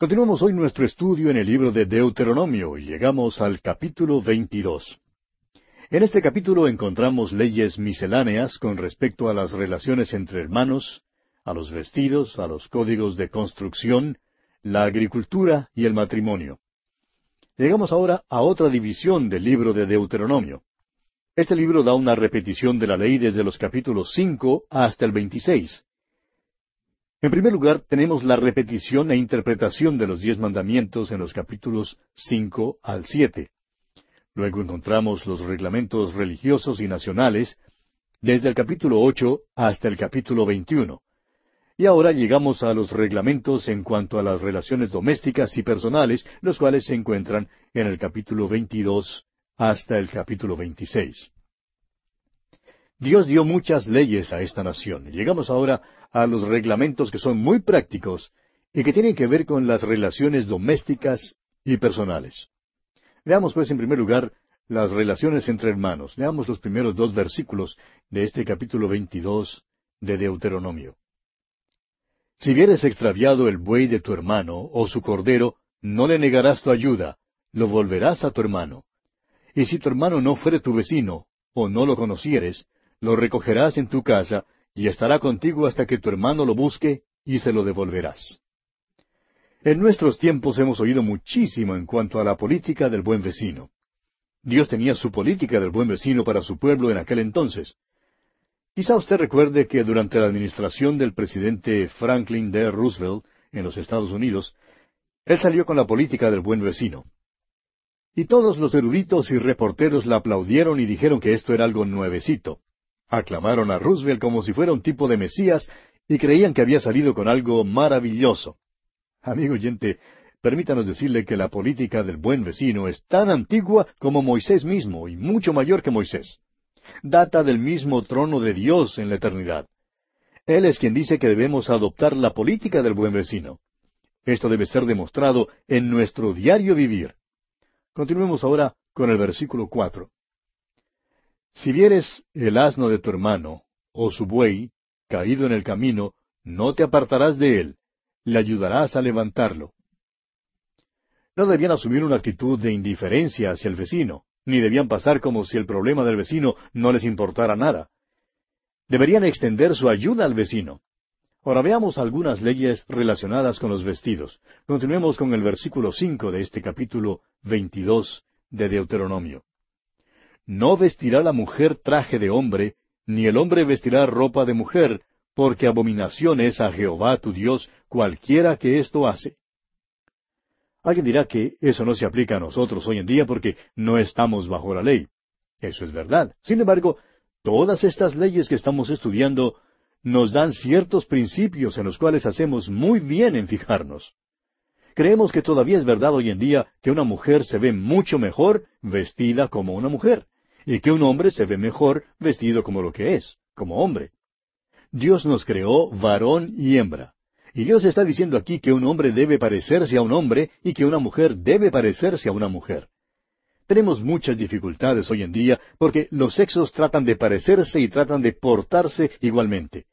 Continuamos hoy nuestro estudio en el libro de Deuteronomio y llegamos al capítulo 22. En este capítulo encontramos leyes misceláneas con respecto a las relaciones entre hermanos, a los vestidos, a los códigos de construcción, la agricultura y el matrimonio. Llegamos ahora a otra división del libro de Deuteronomio. Este libro da una repetición de la ley desde los capítulos cinco hasta el veintiséis. En primer lugar, tenemos la repetición e interpretación de los diez mandamientos en los capítulos cinco al siete. Luego encontramos los reglamentos religiosos y nacionales desde el capítulo ocho hasta el capítulo veintiuno. Y ahora llegamos a los reglamentos en cuanto a las relaciones domésticas y personales, los cuales se encuentran en el capítulo 22 hasta el capítulo 26. Dios dio muchas leyes a esta nación. Llegamos ahora a los reglamentos que son muy prácticos y que tienen que ver con las relaciones domésticas y personales. Veamos pues en primer lugar las relaciones entre hermanos. Leamos los primeros dos versículos de este capítulo 22 de Deuteronomio. Si vieres extraviado el buey de tu hermano o su cordero, no le negarás tu ayuda, lo volverás a tu hermano. Y si tu hermano no fuere tu vecino, o no lo conocieres, lo recogerás en tu casa, y estará contigo hasta que tu hermano lo busque, y se lo devolverás. En nuestros tiempos hemos oído muchísimo en cuanto a la política del buen vecino. Dios tenía su política del buen vecino para su pueblo en aquel entonces. Quizá usted recuerde que durante la administración del presidente Franklin D. Roosevelt en los Estados Unidos, él salió con la política del buen vecino. Y todos los eruditos y reporteros la aplaudieron y dijeron que esto era algo nuevecito. Aclamaron a Roosevelt como si fuera un tipo de Mesías y creían que había salido con algo maravilloso. Amigo oyente, permítanos decirle que la política del buen vecino es tan antigua como Moisés mismo y mucho mayor que Moisés data del mismo trono de Dios en la eternidad. Él es quien dice que debemos adoptar la política del buen vecino. Esto debe ser demostrado en nuestro diario vivir. Continuemos ahora con el versículo cuatro. Si vieres el asno de tu hermano, o su buey, caído en el camino, no te apartarás de él, le ayudarás a levantarlo. No debían asumir una actitud de indiferencia hacia el vecino ni debían pasar como si el problema del vecino no les importara nada. Deberían extender su ayuda al vecino. Ahora veamos algunas leyes relacionadas con los vestidos. Continuemos con el versículo cinco de este capítulo veintidós de Deuteronomio. No vestirá la mujer traje de hombre, ni el hombre vestirá ropa de mujer, porque abominación es a Jehová tu Dios cualquiera que esto hace. Alguien dirá que eso no se aplica a nosotros hoy en día porque no estamos bajo la ley. Eso es verdad. Sin embargo, todas estas leyes que estamos estudiando nos dan ciertos principios en los cuales hacemos muy bien en fijarnos. Creemos que todavía es verdad hoy en día que una mujer se ve mucho mejor vestida como una mujer, y que un hombre se ve mejor vestido como lo que es, como hombre. Dios nos creó varón y hembra. Y Dios está diciendo aquí que un hombre debe parecerse a un hombre y que una mujer debe parecerse a una mujer. Tenemos muchas dificultades hoy en día porque los sexos tratan de parecerse y tratan de portarse igualmente.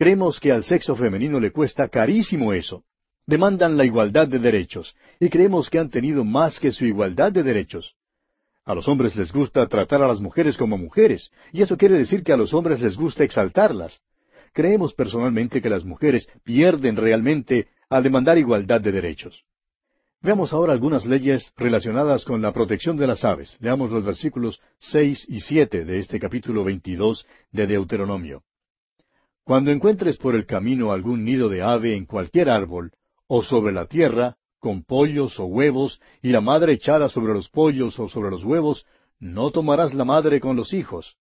Creemos que al sexo femenino le cuesta carísimo eso. Demandan la igualdad de derechos y creemos que han tenido más que su igualdad de derechos. A los hombres les gusta tratar a las mujeres como mujeres, y eso quiere decir que a los hombres les gusta exaltarlas. Creemos personalmente que las mujeres pierden realmente al demandar igualdad de derechos. Veamos ahora algunas leyes relacionadas con la protección de las aves. Leamos los versículos seis y siete de este capítulo veintidós de Deuteronomio. Cuando encuentres por el camino algún nido de ave en cualquier árbol, o sobre la tierra, con pollos o huevos, y la madre echada sobre los pollos o sobre los huevos, no tomarás la madre con los hijos,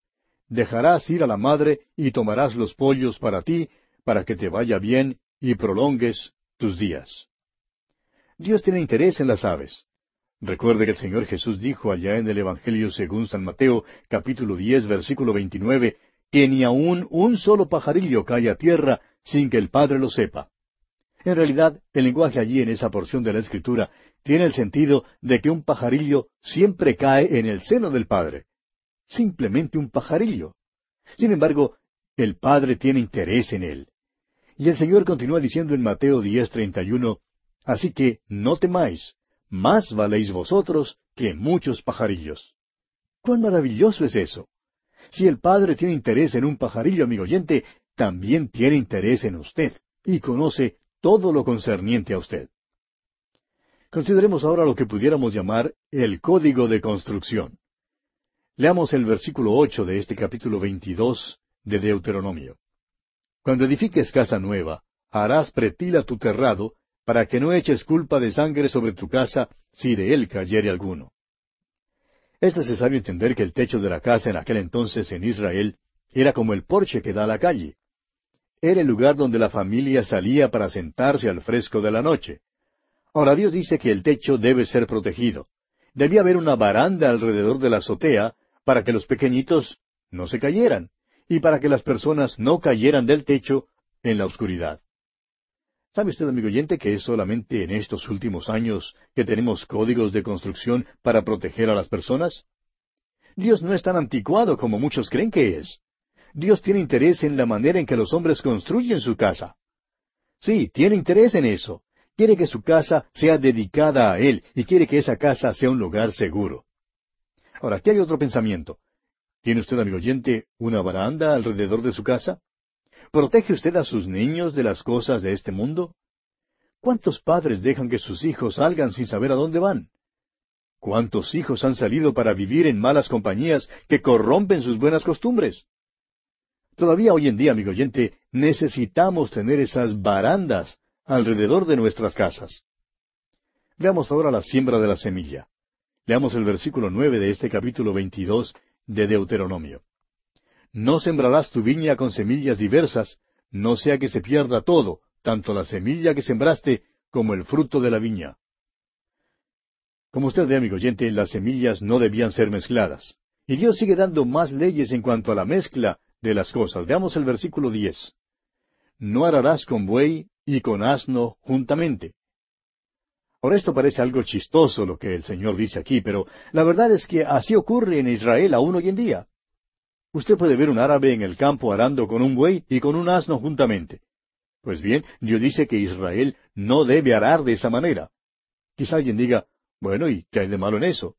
dejarás ir a la madre y tomarás los pollos para ti, para que te vaya bien y prolongues tus días. Dios tiene interés en las aves. Recuerde que el Señor Jesús dijo allá en el Evangelio según San Mateo, capítulo diez, versículo veintinueve, que ni aun un solo pajarillo cae a tierra sin que el Padre lo sepa. En realidad, el lenguaje allí en esa porción de la Escritura tiene el sentido de que un pajarillo siempre cae en el seno del Padre simplemente un pajarillo. Sin embargo, el Padre tiene interés en él. Y el Señor continúa diciendo en Mateo 10:31, Así que no temáis, más valéis vosotros que muchos pajarillos. ¡Cuán maravilloso es eso! Si el Padre tiene interés en un pajarillo, amigo oyente, también tiene interés en usted y conoce todo lo concerniente a usted. Consideremos ahora lo que pudiéramos llamar el código de construcción. Leamos el versículo ocho de este capítulo veintidós de Deuteronomio. Cuando edifiques casa nueva, harás pretila tu terrado, para que no eches culpa de sangre sobre tu casa, si de él cayere alguno. Es necesario entender que el techo de la casa en aquel entonces en Israel era como el porche que da a la calle. Era el lugar donde la familia salía para sentarse al fresco de la noche. Ahora Dios dice que el techo debe ser protegido. Debía haber una baranda alrededor de la azotea para que los pequeñitos no se cayeran y para que las personas no cayeran del techo en la oscuridad. ¿Sabe usted, amigo oyente, que es solamente en estos últimos años que tenemos códigos de construcción para proteger a las personas? Dios no es tan anticuado como muchos creen que es. Dios tiene interés en la manera en que los hombres construyen su casa. Sí, tiene interés en eso. Quiere que su casa sea dedicada a Él y quiere que esa casa sea un lugar seguro. Ahora, aquí hay otro pensamiento. ¿Tiene usted, amigo oyente, una baranda alrededor de su casa? ¿Protege usted a sus niños de las cosas de este mundo? ¿Cuántos padres dejan que sus hijos salgan sin saber a dónde van? ¿Cuántos hijos han salido para vivir en malas compañías que corrompen sus buenas costumbres? Todavía hoy en día, amigo oyente, necesitamos tener esas barandas alrededor de nuestras casas. Veamos ahora la siembra de la semilla. Leamos el versículo nueve de este capítulo veintidós de Deuteronomio. No sembrarás tu viña con semillas diversas, no sea que se pierda todo, tanto la semilla que sembraste como el fruto de la viña. Como usted ve, amigo oyente, las semillas no debían ser mezcladas. Y Dios sigue dando más leyes en cuanto a la mezcla de las cosas. Veamos el versículo diez. No ararás con buey y con asno juntamente. Ahora esto parece algo chistoso lo que el Señor dice aquí, pero la verdad es que así ocurre en Israel aún hoy en día. Usted puede ver un árabe en el campo arando con un buey y con un asno juntamente. Pues bien, Dios dice que Israel no debe arar de esa manera. Quizá alguien diga, bueno, ¿y qué hay de malo en eso?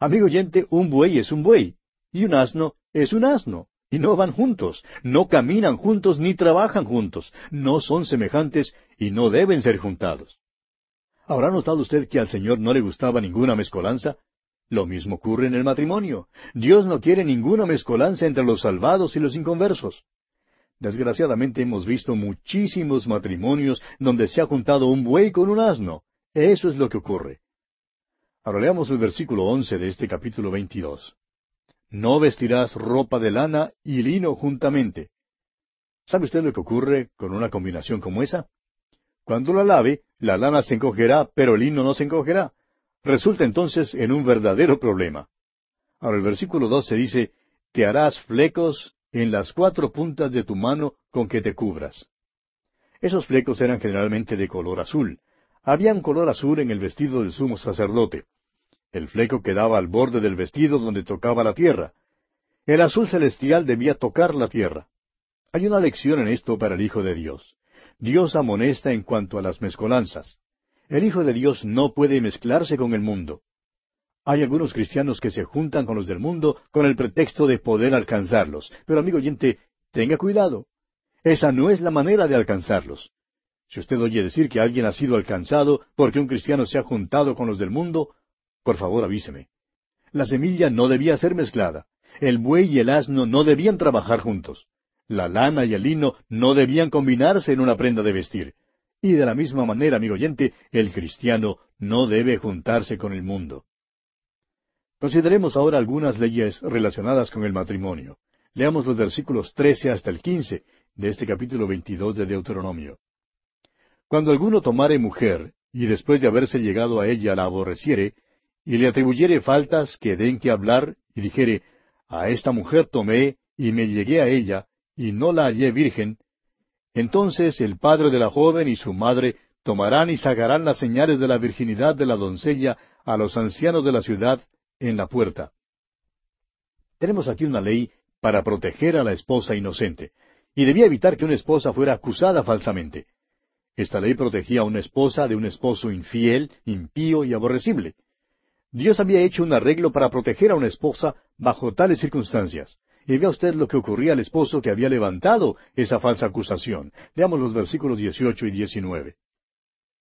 Amigo oyente, un buey es un buey, y un asno es un asno, y no van juntos, no caminan juntos ni trabajan juntos, no son semejantes y no deben ser juntados. ¿Habrá notado usted que al Señor no le gustaba ninguna mezcolanza? Lo mismo ocurre en el matrimonio. Dios no quiere ninguna mezcolanza entre los salvados y los inconversos. Desgraciadamente hemos visto muchísimos matrimonios donde se ha juntado un buey con un asno. Eso es lo que ocurre. Ahora leamos el versículo once de este capítulo veintidós. No vestirás ropa de lana y lino juntamente. ¿Sabe usted lo que ocurre con una combinación como esa? Cuando la lave, la lana se encogerá, pero el lino no se encogerá. Resulta entonces en un verdadero problema. Ahora el versículo 12 dice, Te harás flecos en las cuatro puntas de tu mano con que te cubras. Esos flecos eran generalmente de color azul. Había un color azul en el vestido del sumo sacerdote. El fleco quedaba al borde del vestido donde tocaba la tierra. El azul celestial debía tocar la tierra. Hay una lección en esto para el Hijo de Dios. Dios amonesta en cuanto a las mezcolanzas. El Hijo de Dios no puede mezclarse con el mundo. Hay algunos cristianos que se juntan con los del mundo con el pretexto de poder alcanzarlos. Pero amigo oyente, tenga cuidado. Esa no es la manera de alcanzarlos. Si usted oye decir que alguien ha sido alcanzado porque un cristiano se ha juntado con los del mundo, por favor avíseme. La semilla no debía ser mezclada. El buey y el asno no debían trabajar juntos. La lana y el lino no debían combinarse en una prenda de vestir. Y de la misma manera, amigo oyente, el cristiano no debe juntarse con el mundo. Consideremos ahora algunas leyes relacionadas con el matrimonio. Leamos los versículos trece hasta el quince de este capítulo veintidós de Deuteronomio. Cuando alguno tomare mujer, y después de haberse llegado a ella la aborreciere, y le atribuyere faltas que den que hablar, y dijere, A esta mujer tomé, y me llegué a ella, y no la hallé virgen, entonces el padre de la joven y su madre tomarán y sacarán las señales de la virginidad de la doncella a los ancianos de la ciudad en la puerta. Tenemos aquí una ley para proteger a la esposa inocente, y debía evitar que una esposa fuera acusada falsamente. Esta ley protegía a una esposa de un esposo infiel, impío y aborrecible. Dios había hecho un arreglo para proteger a una esposa bajo tales circunstancias. Y vea usted lo que ocurría al esposo que había levantado esa falsa acusación. Veamos los versículos 18 y 19.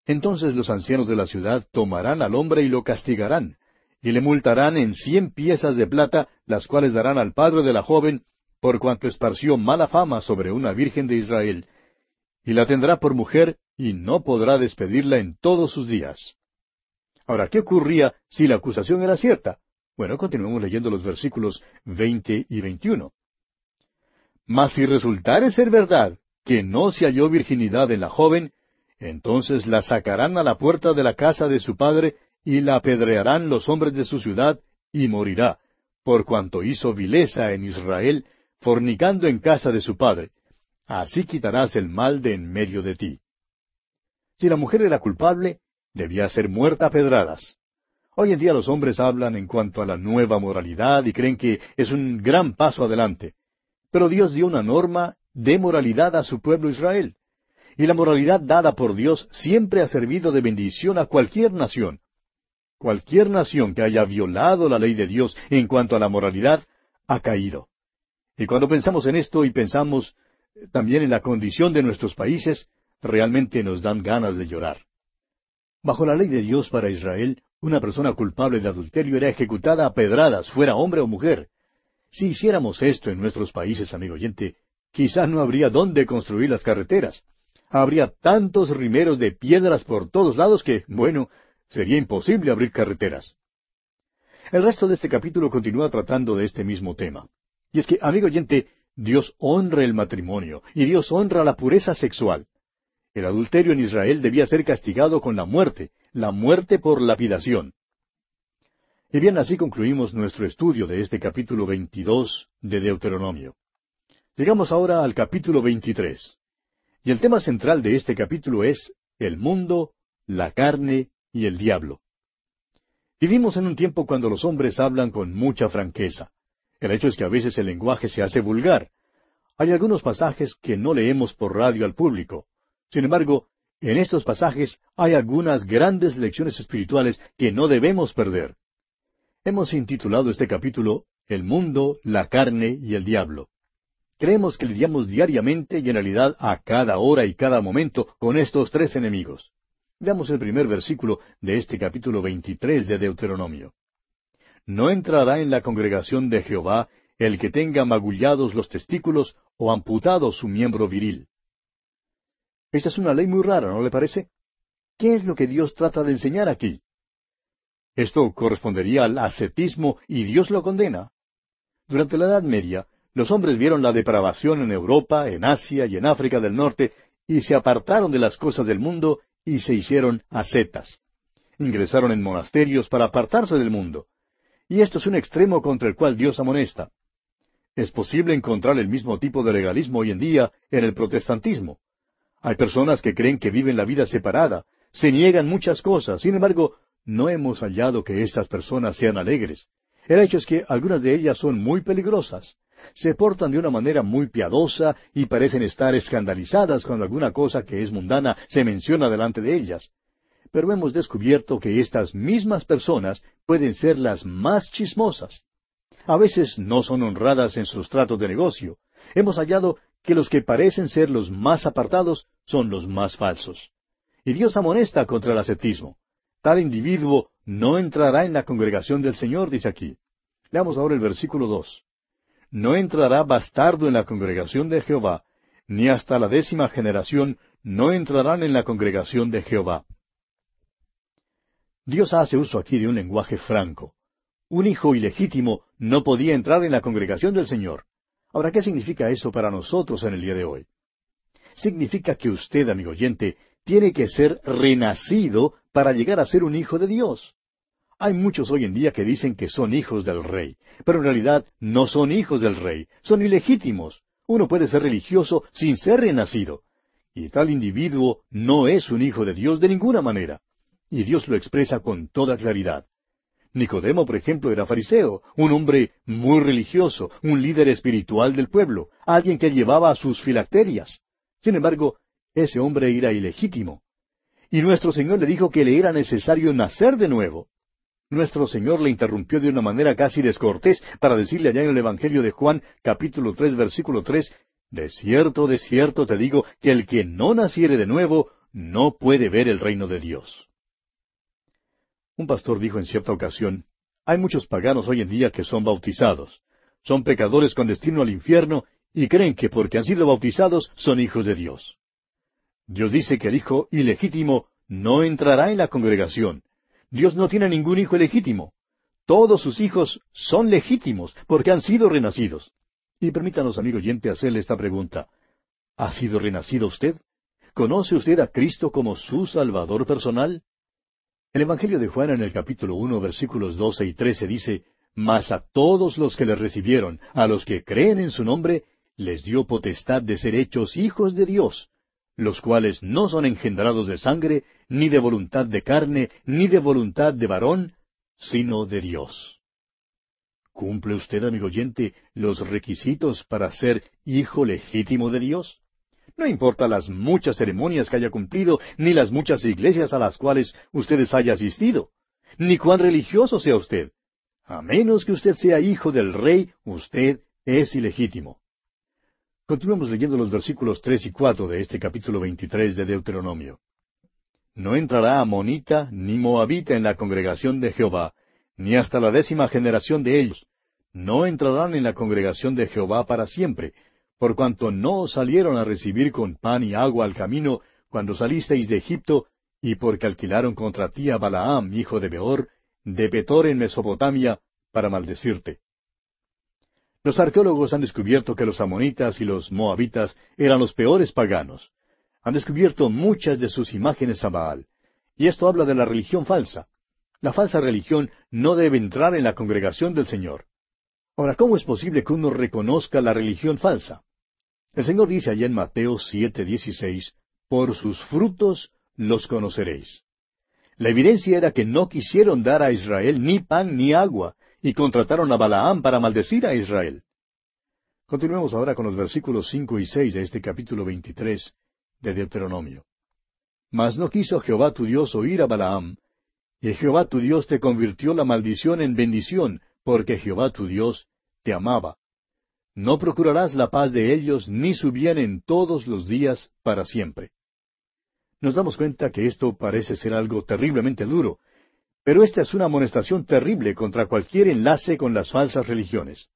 Entonces los ancianos de la ciudad tomarán al hombre y lo castigarán, y le multarán en cien piezas de plata, las cuales darán al padre de la joven, por cuanto esparció mala fama sobre una virgen de Israel, y la tendrá por mujer, y no podrá despedirla en todos sus días. Ahora, ¿qué ocurría si la acusación era cierta? Bueno, continuemos leyendo los versículos veinte y veintiuno. Mas si resultare ser verdad que no se halló virginidad en la joven, entonces la sacarán a la puerta de la casa de su padre y la apedrearán los hombres de su ciudad y morirá, por cuanto hizo vileza en Israel, fornicando en casa de su padre. Así quitarás el mal de en medio de ti. Si la mujer era culpable, debía ser muerta a pedradas. Hoy en día los hombres hablan en cuanto a la nueva moralidad y creen que es un gran paso adelante. Pero Dios dio una norma de moralidad a su pueblo Israel. Y la moralidad dada por Dios siempre ha servido de bendición a cualquier nación. Cualquier nación que haya violado la ley de Dios en cuanto a la moralidad ha caído. Y cuando pensamos en esto y pensamos también en la condición de nuestros países, realmente nos dan ganas de llorar. Bajo la ley de Dios para Israel, una persona culpable de adulterio era ejecutada a pedradas, fuera hombre o mujer. Si hiciéramos esto en nuestros países, amigo oyente, quizá no habría dónde construir las carreteras. Habría tantos rimeros de piedras por todos lados que, bueno, sería imposible abrir carreteras. El resto de este capítulo continúa tratando de este mismo tema. Y es que, amigo oyente, Dios honra el matrimonio y Dios honra la pureza sexual. El adulterio en Israel debía ser castigado con la muerte, la muerte por lapidación. Y bien, así concluimos nuestro estudio de este capítulo 22 de Deuteronomio. Llegamos ahora al capítulo 23. Y el tema central de este capítulo es el mundo, la carne y el diablo. Vivimos en un tiempo cuando los hombres hablan con mucha franqueza. El hecho es que a veces el lenguaje se hace vulgar. Hay algunos pasajes que no leemos por radio al público. Sin embargo, en estos pasajes hay algunas grandes lecciones espirituales que no debemos perder. Hemos intitulado este capítulo El mundo, la carne y el diablo. Creemos que lidiamos diariamente y en realidad a cada hora y cada momento con estos tres enemigos. Veamos el primer versículo de este capítulo 23 de Deuteronomio. No entrará en la congregación de Jehová el que tenga magullados los testículos o amputado su miembro viril. Esta es una ley muy rara, ¿no le parece? ¿Qué es lo que Dios trata de enseñar aquí? Esto correspondería al ascetismo y Dios lo condena. Durante la Edad Media, los hombres vieron la depravación en Europa, en Asia y en África del Norte y se apartaron de las cosas del mundo y se hicieron ascetas. Ingresaron en monasterios para apartarse del mundo. Y esto es un extremo contra el cual Dios amonesta. Es posible encontrar el mismo tipo de legalismo hoy en día en el protestantismo. Hay personas que creen que viven la vida separada, se niegan muchas cosas, sin embargo, no hemos hallado que estas personas sean alegres. El hecho es que algunas de ellas son muy peligrosas. Se portan de una manera muy piadosa y parecen estar escandalizadas cuando alguna cosa que es mundana se menciona delante de ellas. Pero hemos descubierto que estas mismas personas pueden ser las más chismosas. A veces no son honradas en sus tratos de negocio. Hemos hallado que los que parecen ser los más apartados son los más falsos. Y Dios amonesta contra el ascetismo. Tal individuo no entrará en la congregación del Señor, dice aquí. Leamos ahora el versículo dos. No entrará bastardo en la congregación de Jehová, ni hasta la décima generación no entrarán en la congregación de Jehová. Dios hace uso aquí de un lenguaje franco. Un hijo ilegítimo no podía entrar en la congregación del Señor. Ahora, ¿qué significa eso para nosotros en el día de hoy? Significa que usted, amigo oyente, tiene que ser renacido para llegar a ser un hijo de Dios. Hay muchos hoy en día que dicen que son hijos del rey, pero en realidad no son hijos del rey, son ilegítimos. Uno puede ser religioso sin ser renacido. Y tal individuo no es un hijo de Dios de ninguna manera. Y Dios lo expresa con toda claridad. Nicodemo, por ejemplo, era fariseo, un hombre muy religioso, un líder espiritual del pueblo, alguien que llevaba sus filacterias. Sin embargo, ese hombre era ilegítimo. Y nuestro Señor le dijo que le era necesario nacer de nuevo. Nuestro Señor le interrumpió de una manera casi descortés para decirle allá en el Evangelio de Juan, capítulo tres, versículo tres, De cierto, de cierto te digo que el que no naciere de nuevo no puede ver el reino de Dios. Un pastor dijo en cierta ocasión, hay muchos paganos hoy en día que son bautizados. Son pecadores con destino al infierno y creen que porque han sido bautizados son hijos de Dios. Dios dice que el hijo ilegítimo no entrará en la congregación. Dios no tiene ningún hijo ilegítimo. Todos sus hijos son legítimos porque han sido renacidos. Y permítanos, amigo oyente, hacerle esta pregunta. ¿Ha sido renacido usted? ¿Conoce usted a Cristo como su Salvador personal? El Evangelio de Juan en el capítulo uno, versículos doce y trece dice, Mas a todos los que le recibieron, a los que creen en su nombre, les dio potestad de ser hechos hijos de Dios, los cuales no son engendrados de sangre, ni de voluntad de carne, ni de voluntad de varón, sino de Dios. ¿Cumple usted, amigo oyente, los requisitos para ser hijo legítimo de Dios? No importa las muchas ceremonias que haya cumplido, ni las muchas iglesias a las cuales ustedes haya asistido, ni cuán religioso sea usted. A menos que usted sea hijo del rey, usted es ilegítimo. Continuamos leyendo los versículos tres y cuatro de este capítulo veintitrés de Deuteronomio. No entrará amonita ni moabita en la congregación de Jehová, ni hasta la décima generación de ellos. No entrarán en la congregación de Jehová para siempre, por cuanto no salieron a recibir con pan y agua al camino cuando salisteis de Egipto, y porque alquilaron contra ti a Balaam, hijo de Beor, de Petor en Mesopotamia, para maldecirte. Los arqueólogos han descubierto que los amonitas y los moabitas eran los peores paganos. Han descubierto muchas de sus imágenes a Baal. Y esto habla de la religión falsa. La falsa religión no debe entrar en la congregación del Señor. Ahora, ¿cómo es posible que uno reconozca la religión falsa? El Señor dice allá en Mateo 7:16, Por sus frutos los conoceréis. La evidencia era que no quisieron dar a Israel ni pan ni agua, y contrataron a Balaam para maldecir a Israel. Continuemos ahora con los versículos cinco y seis de este capítulo veintitrés de Deuteronomio. Mas no quiso Jehová tu Dios oír a Balaam, y Jehová tu Dios te convirtió la maldición en bendición, porque Jehová tu Dios te amaba. No procurarás la paz de ellos, ni su bien en todos los días para siempre. Nos damos cuenta que esto parece ser algo terriblemente duro, pero esta es una amonestación terrible contra cualquier enlace con las falsas religiones.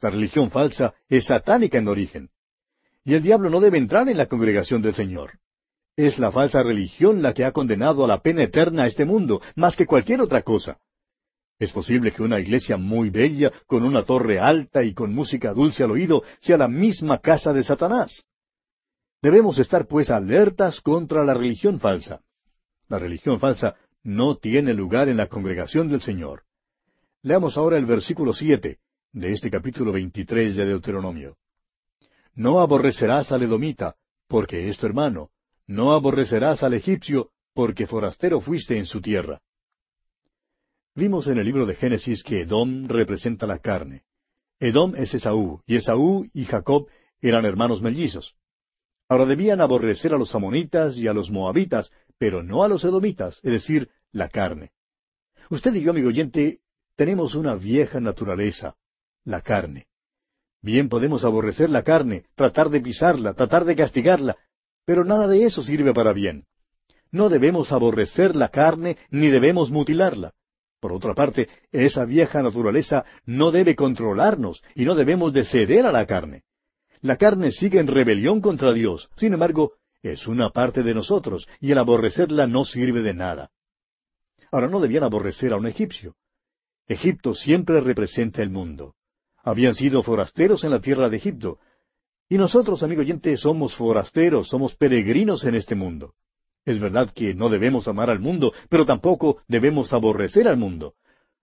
La religión falsa es satánica en origen. Y el diablo no debe entrar en la congregación del Señor. Es la falsa religión la que ha condenado a la pena eterna a este mundo, más que cualquier otra cosa. Es posible que una iglesia muy bella, con una torre alta y con música dulce al oído, sea la misma casa de Satanás. Debemos estar pues alertas contra la religión falsa. La religión falsa no tiene lugar en la congregación del Señor. Leamos ahora el versículo siete de este capítulo veintitrés de Deuteronomio. No aborrecerás al edomita, porque es tu hermano. No aborrecerás al egipcio, porque forastero fuiste en su tierra. Vimos en el libro de Génesis que Edom representa la carne. Edom es Esaú, y Esaú y Jacob eran hermanos mellizos. Ahora debían aborrecer a los amonitas y a los moabitas, pero no a los edomitas, es decir, la carne. Usted y yo, amigo oyente, tenemos una vieja naturaleza, la carne. Bien podemos aborrecer la carne, tratar de pisarla, tratar de castigarla, pero nada de eso sirve para bien. No debemos aborrecer la carne ni debemos mutilarla. Por otra parte, esa vieja naturaleza no debe controlarnos y no debemos de ceder a la carne. La carne sigue en rebelión contra Dios. Sin embargo, es una parte de nosotros, y el aborrecerla no sirve de nada. Ahora no debían aborrecer a un egipcio. Egipto siempre representa el mundo. Habían sido forasteros en la tierra de Egipto. Y nosotros, amigo oyente, somos forasteros, somos peregrinos en este mundo. Es verdad que no debemos amar al mundo, pero tampoco debemos aborrecer al mundo.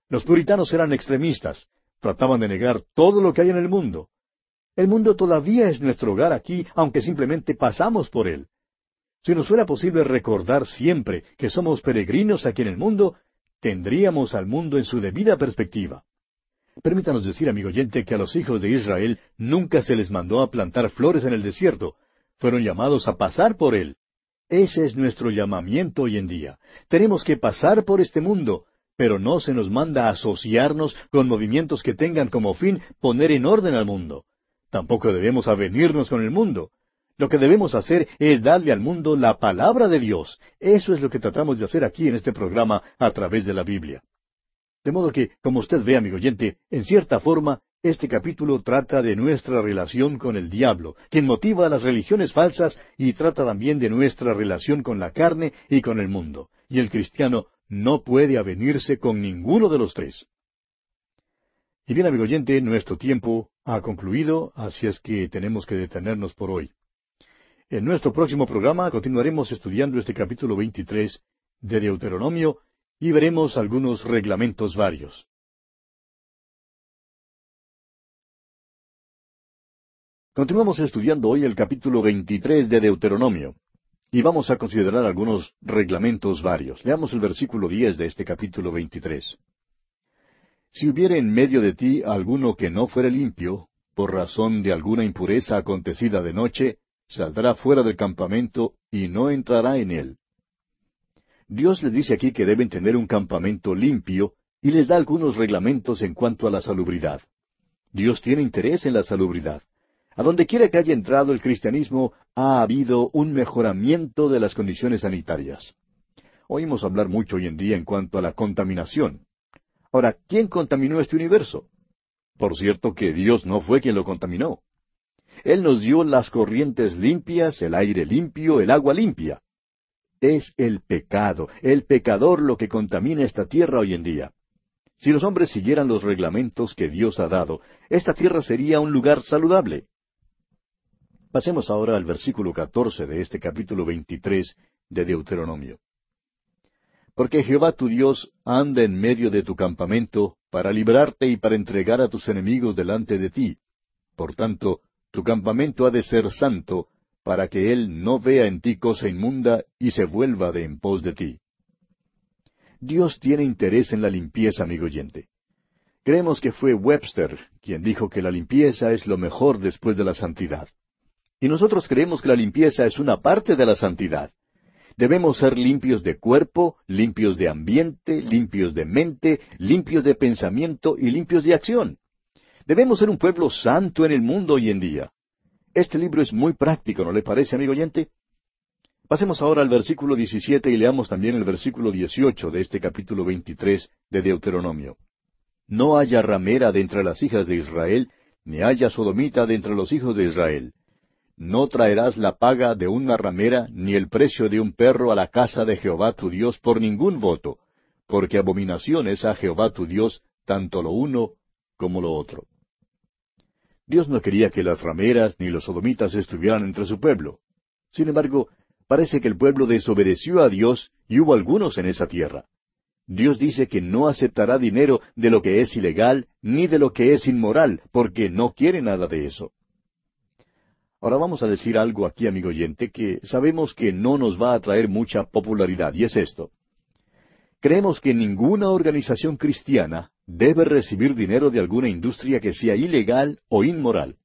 Los puritanos eran extremistas, trataban de negar todo lo que hay en el mundo. El mundo todavía es nuestro hogar aquí, aunque simplemente pasamos por él. Si nos fuera posible recordar siempre que somos peregrinos aquí en el mundo, tendríamos al mundo en su debida perspectiva. Permítanos decir, amigo oyente, que a los hijos de Israel nunca se les mandó a plantar flores en el desierto. fueron llamados a pasar por él. Ese es nuestro llamamiento hoy en día. Tenemos que pasar por este mundo, pero no se nos manda asociarnos con movimientos que tengan como fin poner en orden al mundo. Tampoco debemos avenirnos con el mundo. Lo que debemos hacer es darle al mundo la palabra de Dios. Eso es lo que tratamos de hacer aquí en este programa a través de la Biblia. De modo que, como usted ve, amigo oyente, en cierta forma, este capítulo trata de nuestra relación con el diablo, quien motiva a las religiones falsas y trata también de nuestra relación con la carne y con el mundo. Y el cristiano no puede avenirse con ninguno de los tres. Y bien, amigo oyente, nuestro tiempo ha concluido, así es que tenemos que detenernos por hoy. En nuestro próximo programa continuaremos estudiando este capítulo 23 de Deuteronomio y veremos algunos reglamentos varios. Continuamos estudiando hoy el capítulo 23 de Deuteronomio y vamos a considerar algunos reglamentos varios. Leamos el versículo 10 de este capítulo 23. Si hubiere en medio de ti alguno que no fuere limpio, por razón de alguna impureza acontecida de noche, saldrá fuera del campamento y no entrará en él. Dios les dice aquí que deben tener un campamento limpio y les da algunos reglamentos en cuanto a la salubridad. Dios tiene interés en la salubridad. A donde quiera que haya entrado el cristianismo, ha habido un mejoramiento de las condiciones sanitarias. Oímos hablar mucho hoy en día en cuanto a la contaminación. Ahora, ¿quién contaminó este universo? Por cierto que Dios no fue quien lo contaminó. Él nos dio las corrientes limpias, el aire limpio, el agua limpia. Es el pecado, el pecador lo que contamina esta tierra hoy en día. Si los hombres siguieran los reglamentos que Dios ha dado, esta tierra sería un lugar saludable. Pasemos ahora al versículo catorce de este capítulo veintitrés de Deuteronomio. Porque Jehová tu Dios anda en medio de tu campamento para librarte y para entregar a tus enemigos delante de ti. Por tanto, tu campamento ha de ser santo, para que él no vea en ti cosa inmunda y se vuelva de en pos de ti. Dios tiene interés en la limpieza, amigo oyente. Creemos que fue Webster quien dijo que la limpieza es lo mejor después de la santidad. Y nosotros creemos que la limpieza es una parte de la santidad. Debemos ser limpios de cuerpo, limpios de ambiente, limpios de mente, limpios de pensamiento y limpios de acción. Debemos ser un pueblo santo en el mundo hoy en día. Este libro es muy práctico, ¿no le parece, amigo oyente? Pasemos ahora al versículo 17 y leamos también el versículo 18 de este capítulo 23 de Deuteronomio. No haya ramera de entre las hijas de Israel, ni haya sodomita de entre los hijos de Israel no traerás la paga de una ramera ni el precio de un perro a la casa de Jehová tu Dios por ningún voto, porque abominación es a Jehová tu Dios tanto lo uno como lo otro. Dios no quería que las rameras ni los sodomitas estuvieran entre su pueblo. Sin embargo, parece que el pueblo desobedeció a Dios y hubo algunos en esa tierra. Dios dice que no aceptará dinero de lo que es ilegal ni de lo que es inmoral, porque no quiere nada de eso. Ahora vamos a decir algo aquí, amigo oyente, que sabemos que no nos va a traer mucha popularidad, y es esto. Creemos que ninguna organización cristiana debe recibir dinero de alguna industria que sea ilegal o inmoral.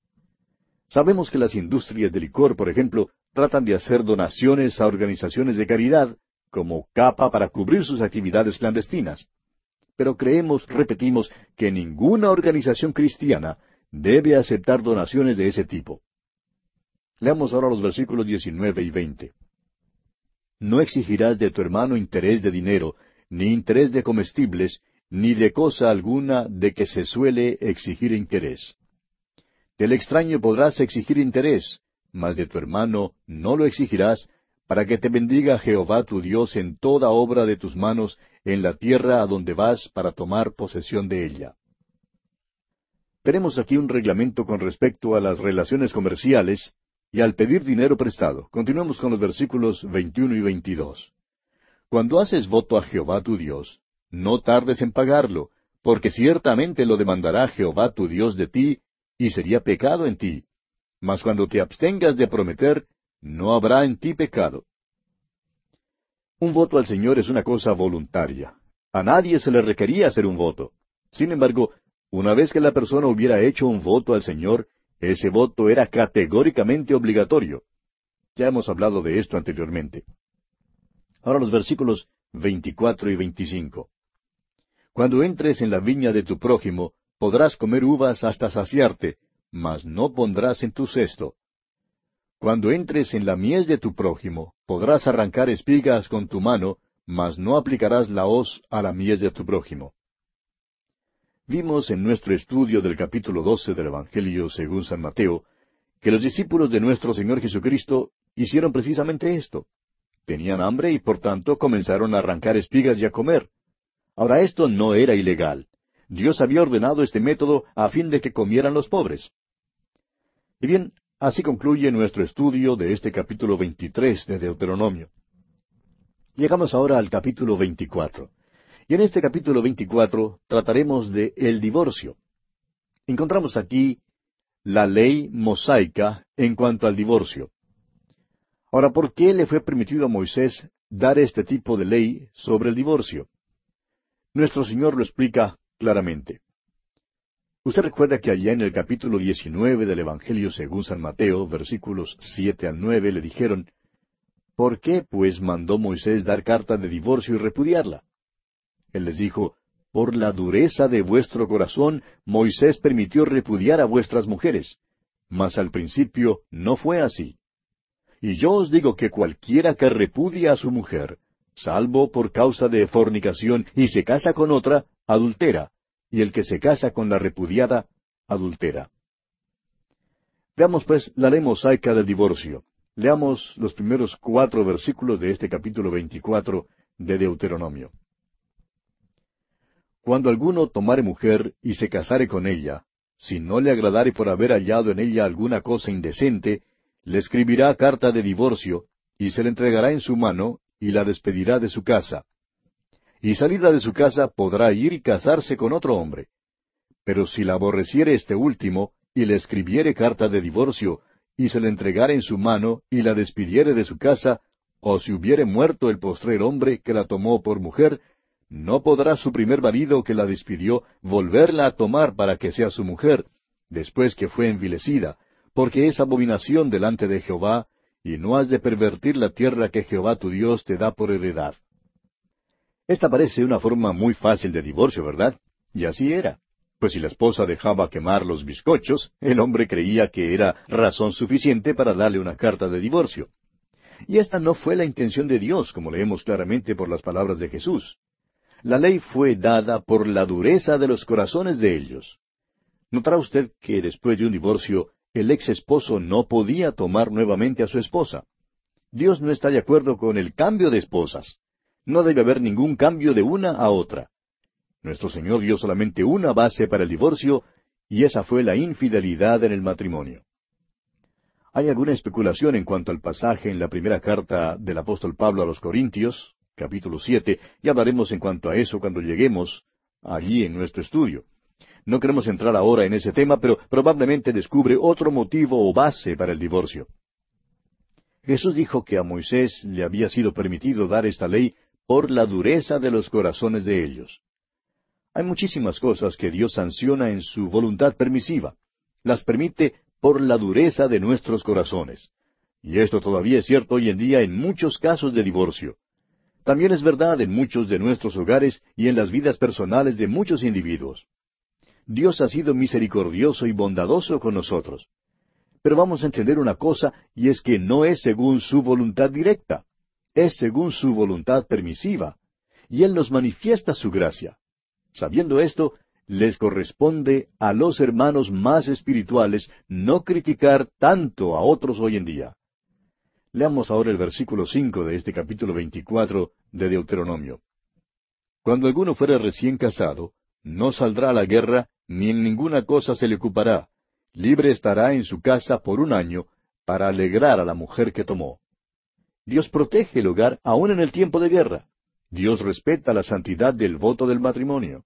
Sabemos que las industrias de licor, por ejemplo, tratan de hacer donaciones a organizaciones de caridad como capa para cubrir sus actividades clandestinas. Pero creemos, repetimos, que ninguna organización cristiana debe aceptar donaciones de ese tipo. Leamos ahora los versículos 19 y 20. No exigirás de tu hermano interés de dinero, ni interés de comestibles, ni de cosa alguna de que se suele exigir interés. Del extraño podrás exigir interés, mas de tu hermano no lo exigirás, para que te bendiga Jehová tu Dios en toda obra de tus manos en la tierra a donde vas para tomar posesión de ella. Tenemos aquí un reglamento con respecto a las relaciones comerciales y al pedir dinero prestado. Continuemos con los versículos 21 y 22. Cuando haces voto a Jehová tu Dios, no tardes en pagarlo, porque ciertamente lo demandará Jehová tu Dios de ti, y sería pecado en ti. Mas cuando te abstengas de prometer, no habrá en ti pecado. Un voto al Señor es una cosa voluntaria. A nadie se le requería hacer un voto. Sin embargo, una vez que la persona hubiera hecho un voto al Señor, ese voto era categóricamente obligatorio. Ya hemos hablado de esto anteriormente. Ahora los versículos 24 y 25. Cuando entres en la viña de tu prójimo, podrás comer uvas hasta saciarte, mas no pondrás en tu cesto. Cuando entres en la mies de tu prójimo, podrás arrancar espigas con tu mano, mas no aplicarás la hoz a la mies de tu prójimo. Vimos en nuestro estudio del capítulo 12 del Evangelio según San Mateo, que los discípulos de nuestro Señor Jesucristo hicieron precisamente esto. Tenían hambre y por tanto comenzaron a arrancar espigas y a comer. Ahora esto no era ilegal. Dios había ordenado este método a fin de que comieran los pobres. Y bien, así concluye nuestro estudio de este capítulo 23 de Deuteronomio. Llegamos ahora al capítulo 24. Y en este capítulo 24 trataremos de el divorcio. Encontramos aquí la ley mosaica en cuanto al divorcio. Ahora, ¿por qué le fue permitido a Moisés dar este tipo de ley sobre el divorcio? Nuestro Señor lo explica claramente. Usted recuerda que allá en el capítulo 19 del Evangelio según San Mateo, versículos siete al nueve, le dijeron, ¿Por qué, pues, mandó Moisés dar carta de divorcio y repudiarla? Él les dijo, Por la dureza de vuestro corazón, Moisés permitió repudiar a vuestras mujeres. Mas al principio no fue así. Y yo os digo que cualquiera que repudia a su mujer, salvo por causa de fornicación, y se casa con otra, adultera, y el que se casa con la repudiada, adultera. Veamos pues la ley mosaica del divorcio. Leamos los primeros cuatro versículos de este capítulo veinticuatro de Deuteronomio. Cuando alguno tomare mujer y se casare con ella, si no le agradare por haber hallado en ella alguna cosa indecente, le escribirá carta de divorcio, y se le entregará en su mano, y la despedirá de su casa. Y salida de su casa podrá ir y casarse con otro hombre. Pero si la aborreciere este último, y le escribiere carta de divorcio, y se le entregare en su mano, y la despidiere de su casa, o si hubiere muerto el postrer hombre que la tomó por mujer, no podrá su primer marido que la despidió volverla a tomar para que sea su mujer, después que fue envilecida, porque es abominación delante de Jehová, y no has de pervertir la tierra que Jehová tu Dios te da por heredad. Esta parece una forma muy fácil de divorcio, ¿verdad? Y así era. Pues si la esposa dejaba quemar los bizcochos, el hombre creía que era razón suficiente para darle una carta de divorcio. Y esta no fue la intención de Dios, como leemos claramente por las palabras de Jesús. La ley fue dada por la dureza de los corazones de ellos. Notará usted que después de un divorcio, el ex esposo no podía tomar nuevamente a su esposa. Dios no está de acuerdo con el cambio de esposas. No debe haber ningún cambio de una a otra. Nuestro Señor dio solamente una base para el divorcio, y esa fue la infidelidad en el matrimonio. Hay alguna especulación en cuanto al pasaje en la primera carta del apóstol Pablo a los Corintios, capítulo siete, y hablaremos en cuanto a eso cuando lleguemos allí en nuestro estudio. No queremos entrar ahora en ese tema, pero probablemente descubre otro motivo o base para el divorcio. Jesús dijo que a Moisés le había sido permitido dar esta ley por la dureza de los corazones de ellos. Hay muchísimas cosas que Dios sanciona en su voluntad permisiva. Las permite por la dureza de nuestros corazones. Y esto todavía es cierto hoy en día en muchos casos de divorcio. También es verdad en muchos de nuestros hogares y en las vidas personales de muchos individuos. Dios ha sido misericordioso y bondadoso con nosotros. Pero vamos a entender una cosa, y es que no es según su voluntad directa, es según su voluntad permisiva, y Él nos manifiesta su gracia. Sabiendo esto, les corresponde a los hermanos más espirituales no criticar tanto a otros hoy en día. Leamos ahora el versículo cinco de este capítulo veinticuatro de Deuteronomio. Cuando alguno fuere recién casado, no saldrá a la guerra, ni en ninguna cosa se le ocupará. Libre estará en su casa por un año, para alegrar a la mujer que tomó. Dios protege el hogar aún en el tiempo de guerra. Dios respeta la santidad del voto del matrimonio.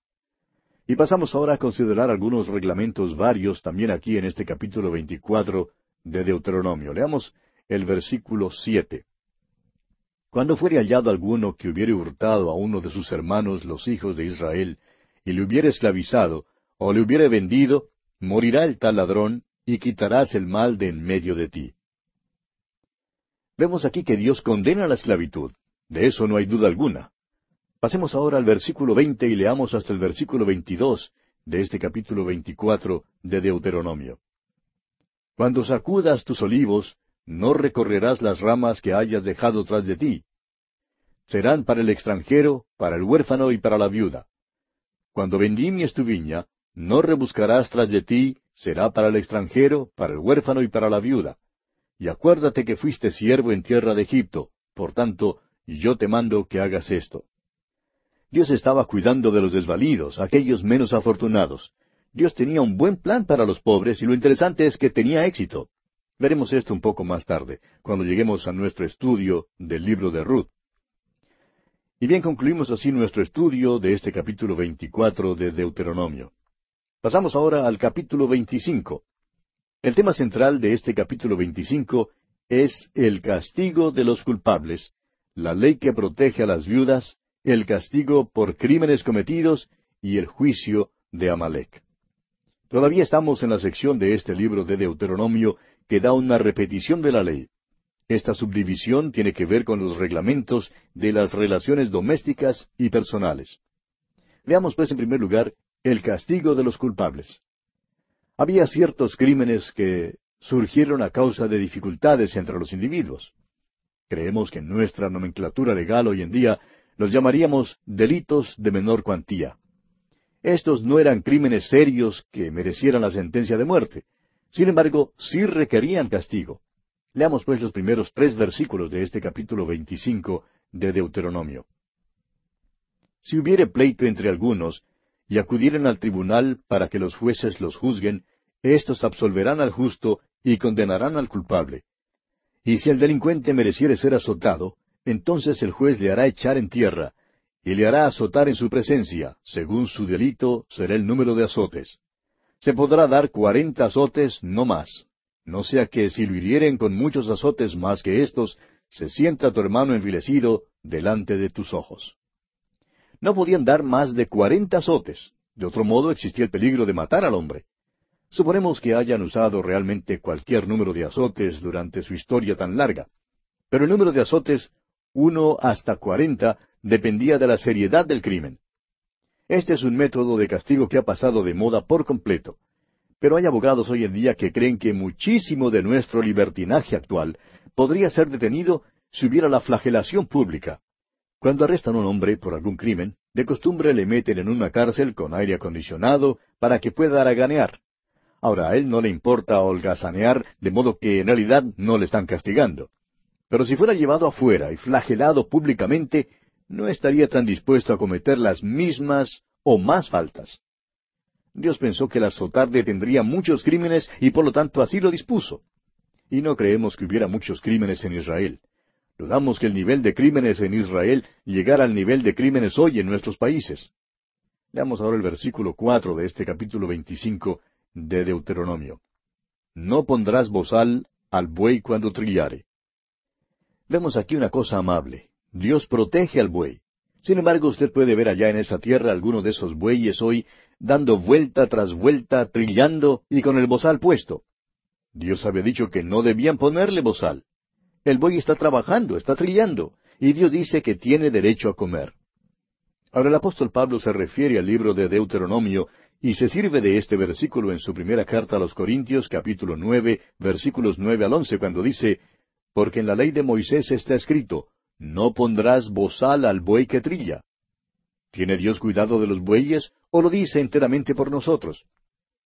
Y pasamos ahora a considerar algunos reglamentos varios también aquí en este capítulo veinticuatro de Deuteronomio. Leamos el versículo siete. Cuando fuere hallado alguno que hubiere hurtado a uno de sus hermanos los hijos de Israel, y le hubiere esclavizado, o le hubiere vendido, morirá el tal ladrón, y quitarás el mal de en medio de ti. Vemos aquí que Dios condena la esclavitud. De eso no hay duda alguna. Pasemos ahora al versículo veinte y leamos hasta el versículo veintidós de este capítulo veinticuatro de Deuteronomio. Cuando sacudas tus olivos, no recorrerás las ramas que hayas dejado tras de ti. Serán para el extranjero, para el huérfano y para la viuda. Cuando vendimies tu viña, no rebuscarás tras de ti, será para el extranjero, para el huérfano y para la viuda. Y acuérdate que fuiste siervo en tierra de Egipto, por tanto, yo te mando que hagas esto. Dios estaba cuidando de los desvalidos, aquellos menos afortunados. Dios tenía un buen plan para los pobres y lo interesante es que tenía éxito. Veremos esto un poco más tarde, cuando lleguemos a nuestro estudio del libro de Ruth. Y bien, concluimos así nuestro estudio de este capítulo 24 de Deuteronomio. Pasamos ahora al capítulo 25. El tema central de este capítulo 25 es el castigo de los culpables, la ley que protege a las viudas, el castigo por crímenes cometidos y el juicio de Amalek. Todavía estamos en la sección de este libro de Deuteronomio que da una repetición de la ley. Esta subdivisión tiene que ver con los reglamentos de las relaciones domésticas y personales. Veamos pues en primer lugar el castigo de los culpables. Había ciertos crímenes que surgieron a causa de dificultades entre los individuos. Creemos que en nuestra nomenclatura legal hoy en día los llamaríamos delitos de menor cuantía. Estos no eran crímenes serios que merecieran la sentencia de muerte. Sin embargo, sí requerían castigo. Leamos pues los primeros tres versículos de este capítulo veinticinco de Deuteronomio. Si hubiere pleito entre algunos, y acudieren al tribunal para que los jueces los juzguen, éstos absolverán al justo y condenarán al culpable. Y si el delincuente mereciere ser azotado, entonces el juez le hará echar en tierra, y le hará azotar en su presencia, según su delito será el número de azotes. Se podrá dar cuarenta azotes, no más. No sea que si lo hirieren con muchos azotes más que estos, se sienta tu hermano envilecido delante de tus ojos. No podían dar más de cuarenta azotes. De otro modo existía el peligro de matar al hombre. Suponemos que hayan usado realmente cualquier número de azotes durante su historia tan larga. Pero el número de azotes, uno hasta cuarenta, dependía de la seriedad del crimen. Este es un método de castigo que ha pasado de moda por completo. Pero hay abogados hoy en día que creen que muchísimo de nuestro libertinaje actual podría ser detenido si hubiera la flagelación pública. Cuando arrestan a un hombre por algún crimen, de costumbre le meten en una cárcel con aire acondicionado para que pueda araganear. Ahora, a él no le importa holgazanear, de modo que en realidad no le están castigando. Pero si fuera llevado afuera y flagelado públicamente, no estaría tan dispuesto a cometer las mismas o más faltas. Dios pensó que el azotar detendría muchos crímenes y por lo tanto así lo dispuso. Y no creemos que hubiera muchos crímenes en Israel. Dudamos que el nivel de crímenes en Israel llegara al nivel de crímenes hoy en nuestros países. Veamos ahora el versículo cuatro de este capítulo veinticinco de Deuteronomio. No pondrás bozal al buey cuando trillare. Vemos aquí una cosa amable. Dios protege al buey. Sin embargo, usted puede ver allá en esa tierra alguno de esos bueyes hoy dando vuelta tras vuelta, trillando y con el bozal puesto. Dios había dicho que no debían ponerle bozal. El buey está trabajando, está trillando, y Dios dice que tiene derecho a comer. Ahora el apóstol Pablo se refiere al libro de Deuteronomio y se sirve de este versículo en su primera carta a los Corintios, capítulo nueve, versículos nueve al once, cuando dice, Porque en la ley de Moisés está escrito, no pondrás bozal al buey que trilla. ¿Tiene Dios cuidado de los bueyes o lo dice enteramente por nosotros?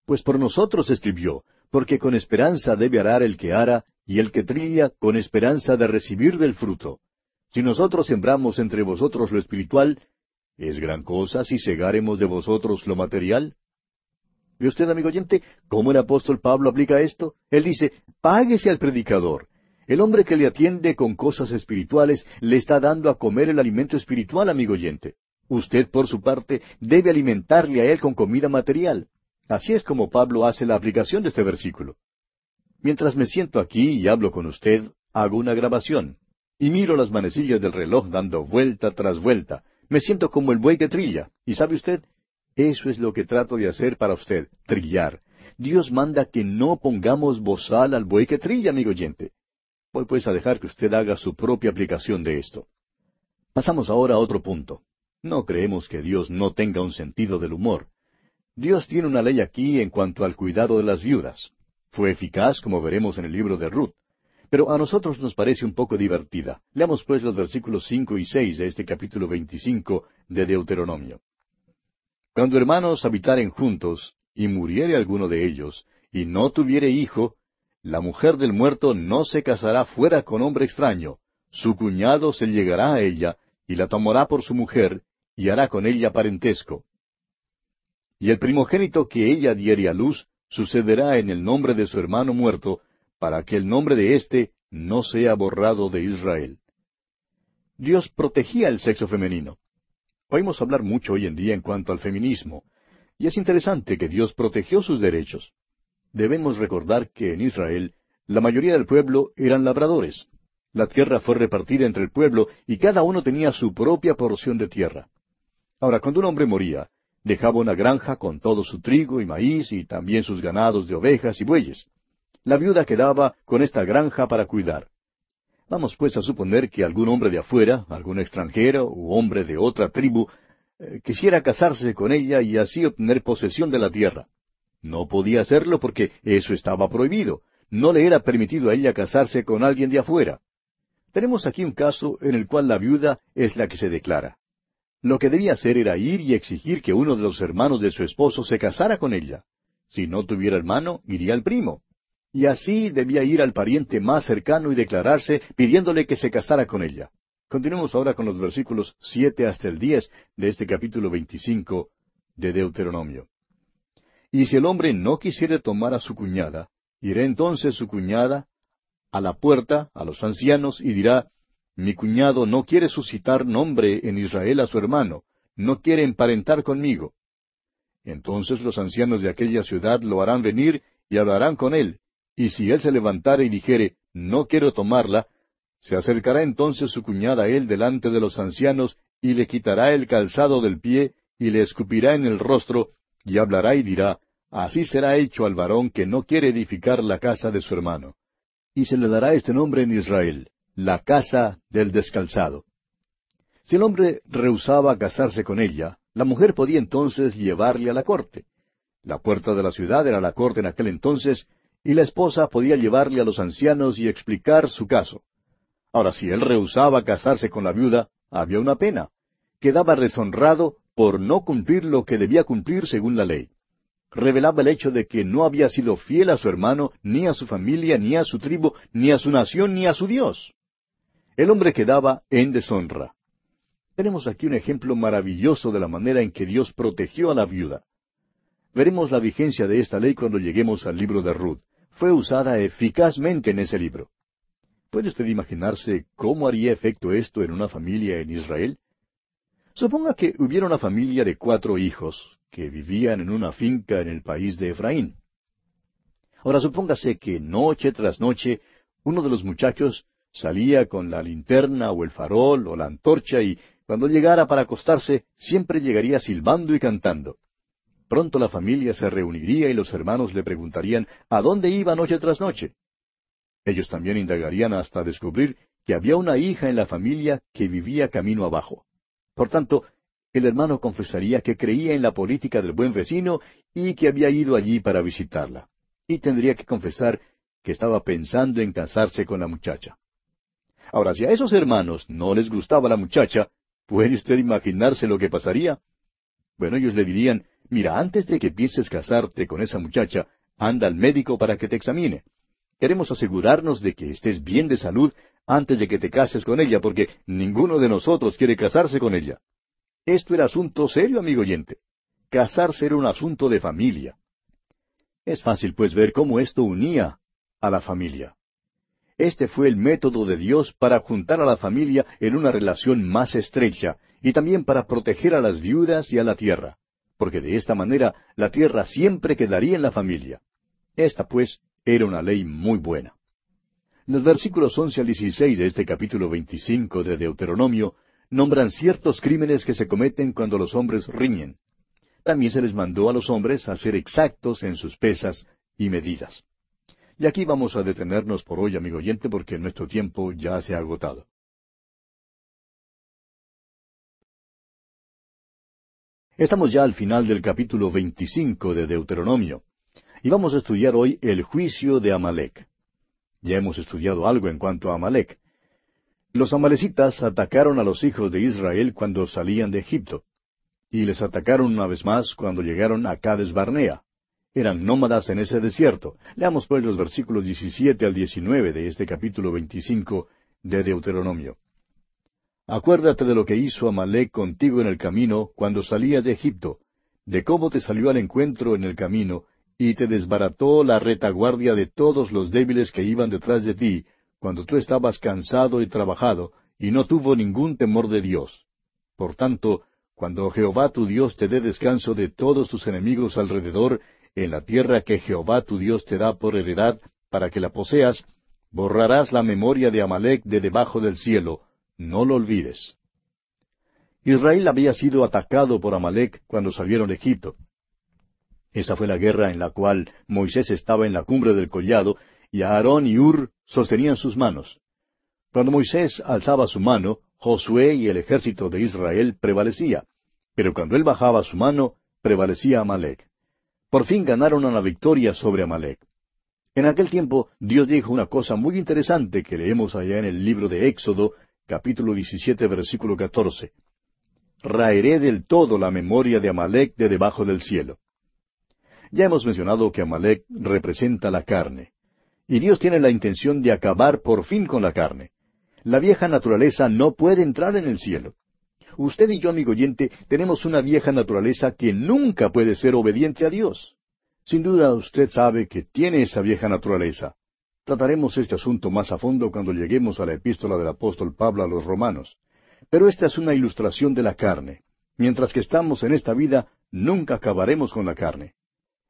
Pues por nosotros escribió, porque con esperanza debe arar el que ara, y el que trilla con esperanza de recibir del fruto. Si nosotros sembramos entre vosotros lo espiritual, ¿es gran cosa si segaremos de vosotros lo material? ¿Ve usted, amigo oyente, cómo el apóstol Pablo aplica esto? Él dice, páguese al predicador, el hombre que le atiende con cosas espirituales le está dando a comer el alimento espiritual, amigo oyente. Usted, por su parte, debe alimentarle a él con comida material. Así es como Pablo hace la aplicación de este versículo. Mientras me siento aquí y hablo con usted, hago una grabación. Y miro las manecillas del reloj dando vuelta tras vuelta. Me siento como el buey que trilla. ¿Y sabe usted? Eso es lo que trato de hacer para usted, trillar. Dios manda que no pongamos bozal al buey que trilla, amigo oyente. Voy pues a dejar que usted haga su propia aplicación de esto. Pasamos ahora a otro punto. No creemos que Dios no tenga un sentido del humor. Dios tiene una ley aquí en cuanto al cuidado de las viudas. Fue eficaz, como veremos en el libro de Ruth. Pero a nosotros nos parece un poco divertida. Leamos pues los versículos cinco y seis de este capítulo veinticinco de Deuteronomio. Cuando hermanos habitaren juntos, y muriere alguno de ellos, y no tuviere hijo, la mujer del muerto no se casará fuera con hombre extraño, su cuñado se llegará a ella, y la tomará por su mujer, y hará con ella parentesco. Y el primogénito que ella diere a luz, sucederá en el nombre de su hermano muerto, para que el nombre de éste no sea borrado de Israel. Dios protegía el sexo femenino. Oímos hablar mucho hoy en día en cuanto al feminismo, y es interesante que Dios protegió sus derechos debemos recordar que en Israel la mayoría del pueblo eran labradores. La tierra fue repartida entre el pueblo y cada uno tenía su propia porción de tierra. Ahora, cuando un hombre moría, dejaba una granja con todo su trigo y maíz y también sus ganados de ovejas y bueyes. La viuda quedaba con esta granja para cuidar. Vamos pues a suponer que algún hombre de afuera, algún extranjero u hombre de otra tribu, eh, quisiera casarse con ella y así obtener posesión de la tierra. No podía hacerlo porque eso estaba prohibido. No le era permitido a ella casarse con alguien de afuera. Tenemos aquí un caso en el cual la viuda es la que se declara. Lo que debía hacer era ir y exigir que uno de los hermanos de su esposo se casara con ella. Si no tuviera hermano, iría al primo. Y así debía ir al pariente más cercano y declararse pidiéndole que se casara con ella. Continuemos ahora con los versículos siete hasta el diez de este capítulo veinticinco de Deuteronomio. Y si el hombre no quisiere tomar a su cuñada, irá entonces su cuñada a la puerta, a los ancianos, y dirá, Mi cuñado no quiere suscitar nombre en Israel a su hermano, no quiere emparentar conmigo. Entonces los ancianos de aquella ciudad lo harán venir y hablarán con él, y si él se levantare y dijere, No quiero tomarla, se acercará entonces su cuñada a él delante de los ancianos, y le quitará el calzado del pie, y le escupirá en el rostro, y hablará y dirá, Así será hecho al varón que no quiere edificar la casa de su hermano. Y se le dará este nombre en Israel, la casa del descalzado. Si el hombre rehusaba casarse con ella, la mujer podía entonces llevarle a la corte. La puerta de la ciudad era la corte en aquel entonces, y la esposa podía llevarle a los ancianos y explicar su caso. Ahora, si él rehusaba casarse con la viuda, había una pena. Quedaba deshonrado por no cumplir lo que debía cumplir según la ley. Revelaba el hecho de que no había sido fiel a su hermano, ni a su familia, ni a su tribu, ni a su nación, ni a su Dios. El hombre quedaba en deshonra. Tenemos aquí un ejemplo maravilloso de la manera en que Dios protegió a la viuda. Veremos la vigencia de esta ley cuando lleguemos al libro de Ruth. Fue usada eficazmente en ese libro. ¿Puede usted imaginarse cómo haría efecto esto en una familia en Israel? Suponga que hubiera una familia de cuatro hijos que vivían en una finca en el país de Efraín. Ahora supóngase que noche tras noche uno de los muchachos salía con la linterna o el farol o la antorcha y cuando llegara para acostarse siempre llegaría silbando y cantando. Pronto la familia se reuniría y los hermanos le preguntarían ¿a dónde iba noche tras noche? Ellos también indagarían hasta descubrir que había una hija en la familia que vivía camino abajo. Por tanto, el hermano confesaría que creía en la política del buen vecino y que había ido allí para visitarla. Y tendría que confesar que estaba pensando en casarse con la muchacha. Ahora, si a esos hermanos no les gustaba la muchacha, ¿puede usted imaginarse lo que pasaría? Bueno, ellos le dirían, mira, antes de que pienses casarte con esa muchacha, anda al médico para que te examine. Queremos asegurarnos de que estés bien de salud antes de que te cases con ella, porque ninguno de nosotros quiere casarse con ella. Esto era asunto serio, amigo oyente. Casarse era un asunto de familia. Es fácil, pues, ver cómo esto unía a la familia. Este fue el método de Dios para juntar a la familia en una relación más estrecha y también para proteger a las viudas y a la tierra, porque de esta manera la tierra siempre quedaría en la familia. Esta, pues, era una ley muy buena. Los versículos once al dieciséis de este capítulo veinticinco de Deuteronomio nombran ciertos crímenes que se cometen cuando los hombres riñen. También se les mandó a los hombres a ser exactos en sus pesas y medidas. Y aquí vamos a detenernos por hoy, amigo oyente, porque nuestro tiempo ya se ha agotado. Estamos ya al final del capítulo 25 de Deuteronomio, y vamos a estudiar hoy el juicio de Amalek. Ya hemos estudiado algo en cuanto a Amalek. Los amalecitas atacaron a los hijos de Israel cuando salían de Egipto, y les atacaron una vez más cuando llegaron a Cades Barnea. Eran nómadas en ese desierto. Leamos pues los versículos 17 al 19 de este capítulo 25 de Deuteronomio. Acuérdate de lo que hizo Amalek contigo en el camino cuando salías de Egipto, de cómo te salió al encuentro en el camino, y te desbarató la retaguardia de todos los débiles que iban detrás de ti, cuando tú estabas cansado y trabajado, y no tuvo ningún temor de Dios. Por tanto, cuando Jehová tu Dios te dé descanso de todos tus enemigos alrededor, en la tierra que Jehová tu Dios te da por heredad, para que la poseas, borrarás la memoria de Amalek de debajo del cielo, no lo olvides. Israel había sido atacado por Amalek cuando salieron de Egipto. Esa fue la guerra en la cual Moisés estaba en la cumbre del collado y Aarón y Ur sostenían sus manos. Cuando Moisés alzaba su mano, Josué y el ejército de Israel prevalecía, pero cuando él bajaba su mano, prevalecía Amalek. Por fin ganaron una victoria sobre Amalek. En aquel tiempo Dios dijo una cosa muy interesante que leemos allá en el libro de Éxodo, capítulo 17, versículo 14. Raeré del todo la memoria de Amalek de debajo del cielo. Ya hemos mencionado que Amalek representa la carne. Y Dios tiene la intención de acabar por fin con la carne. La vieja naturaleza no puede entrar en el cielo. Usted y yo, amigo oyente, tenemos una vieja naturaleza que nunca puede ser obediente a Dios. Sin duda usted sabe que tiene esa vieja naturaleza. Trataremos este asunto más a fondo cuando lleguemos a la epístola del apóstol Pablo a los romanos. Pero esta es una ilustración de la carne. Mientras que estamos en esta vida, nunca acabaremos con la carne.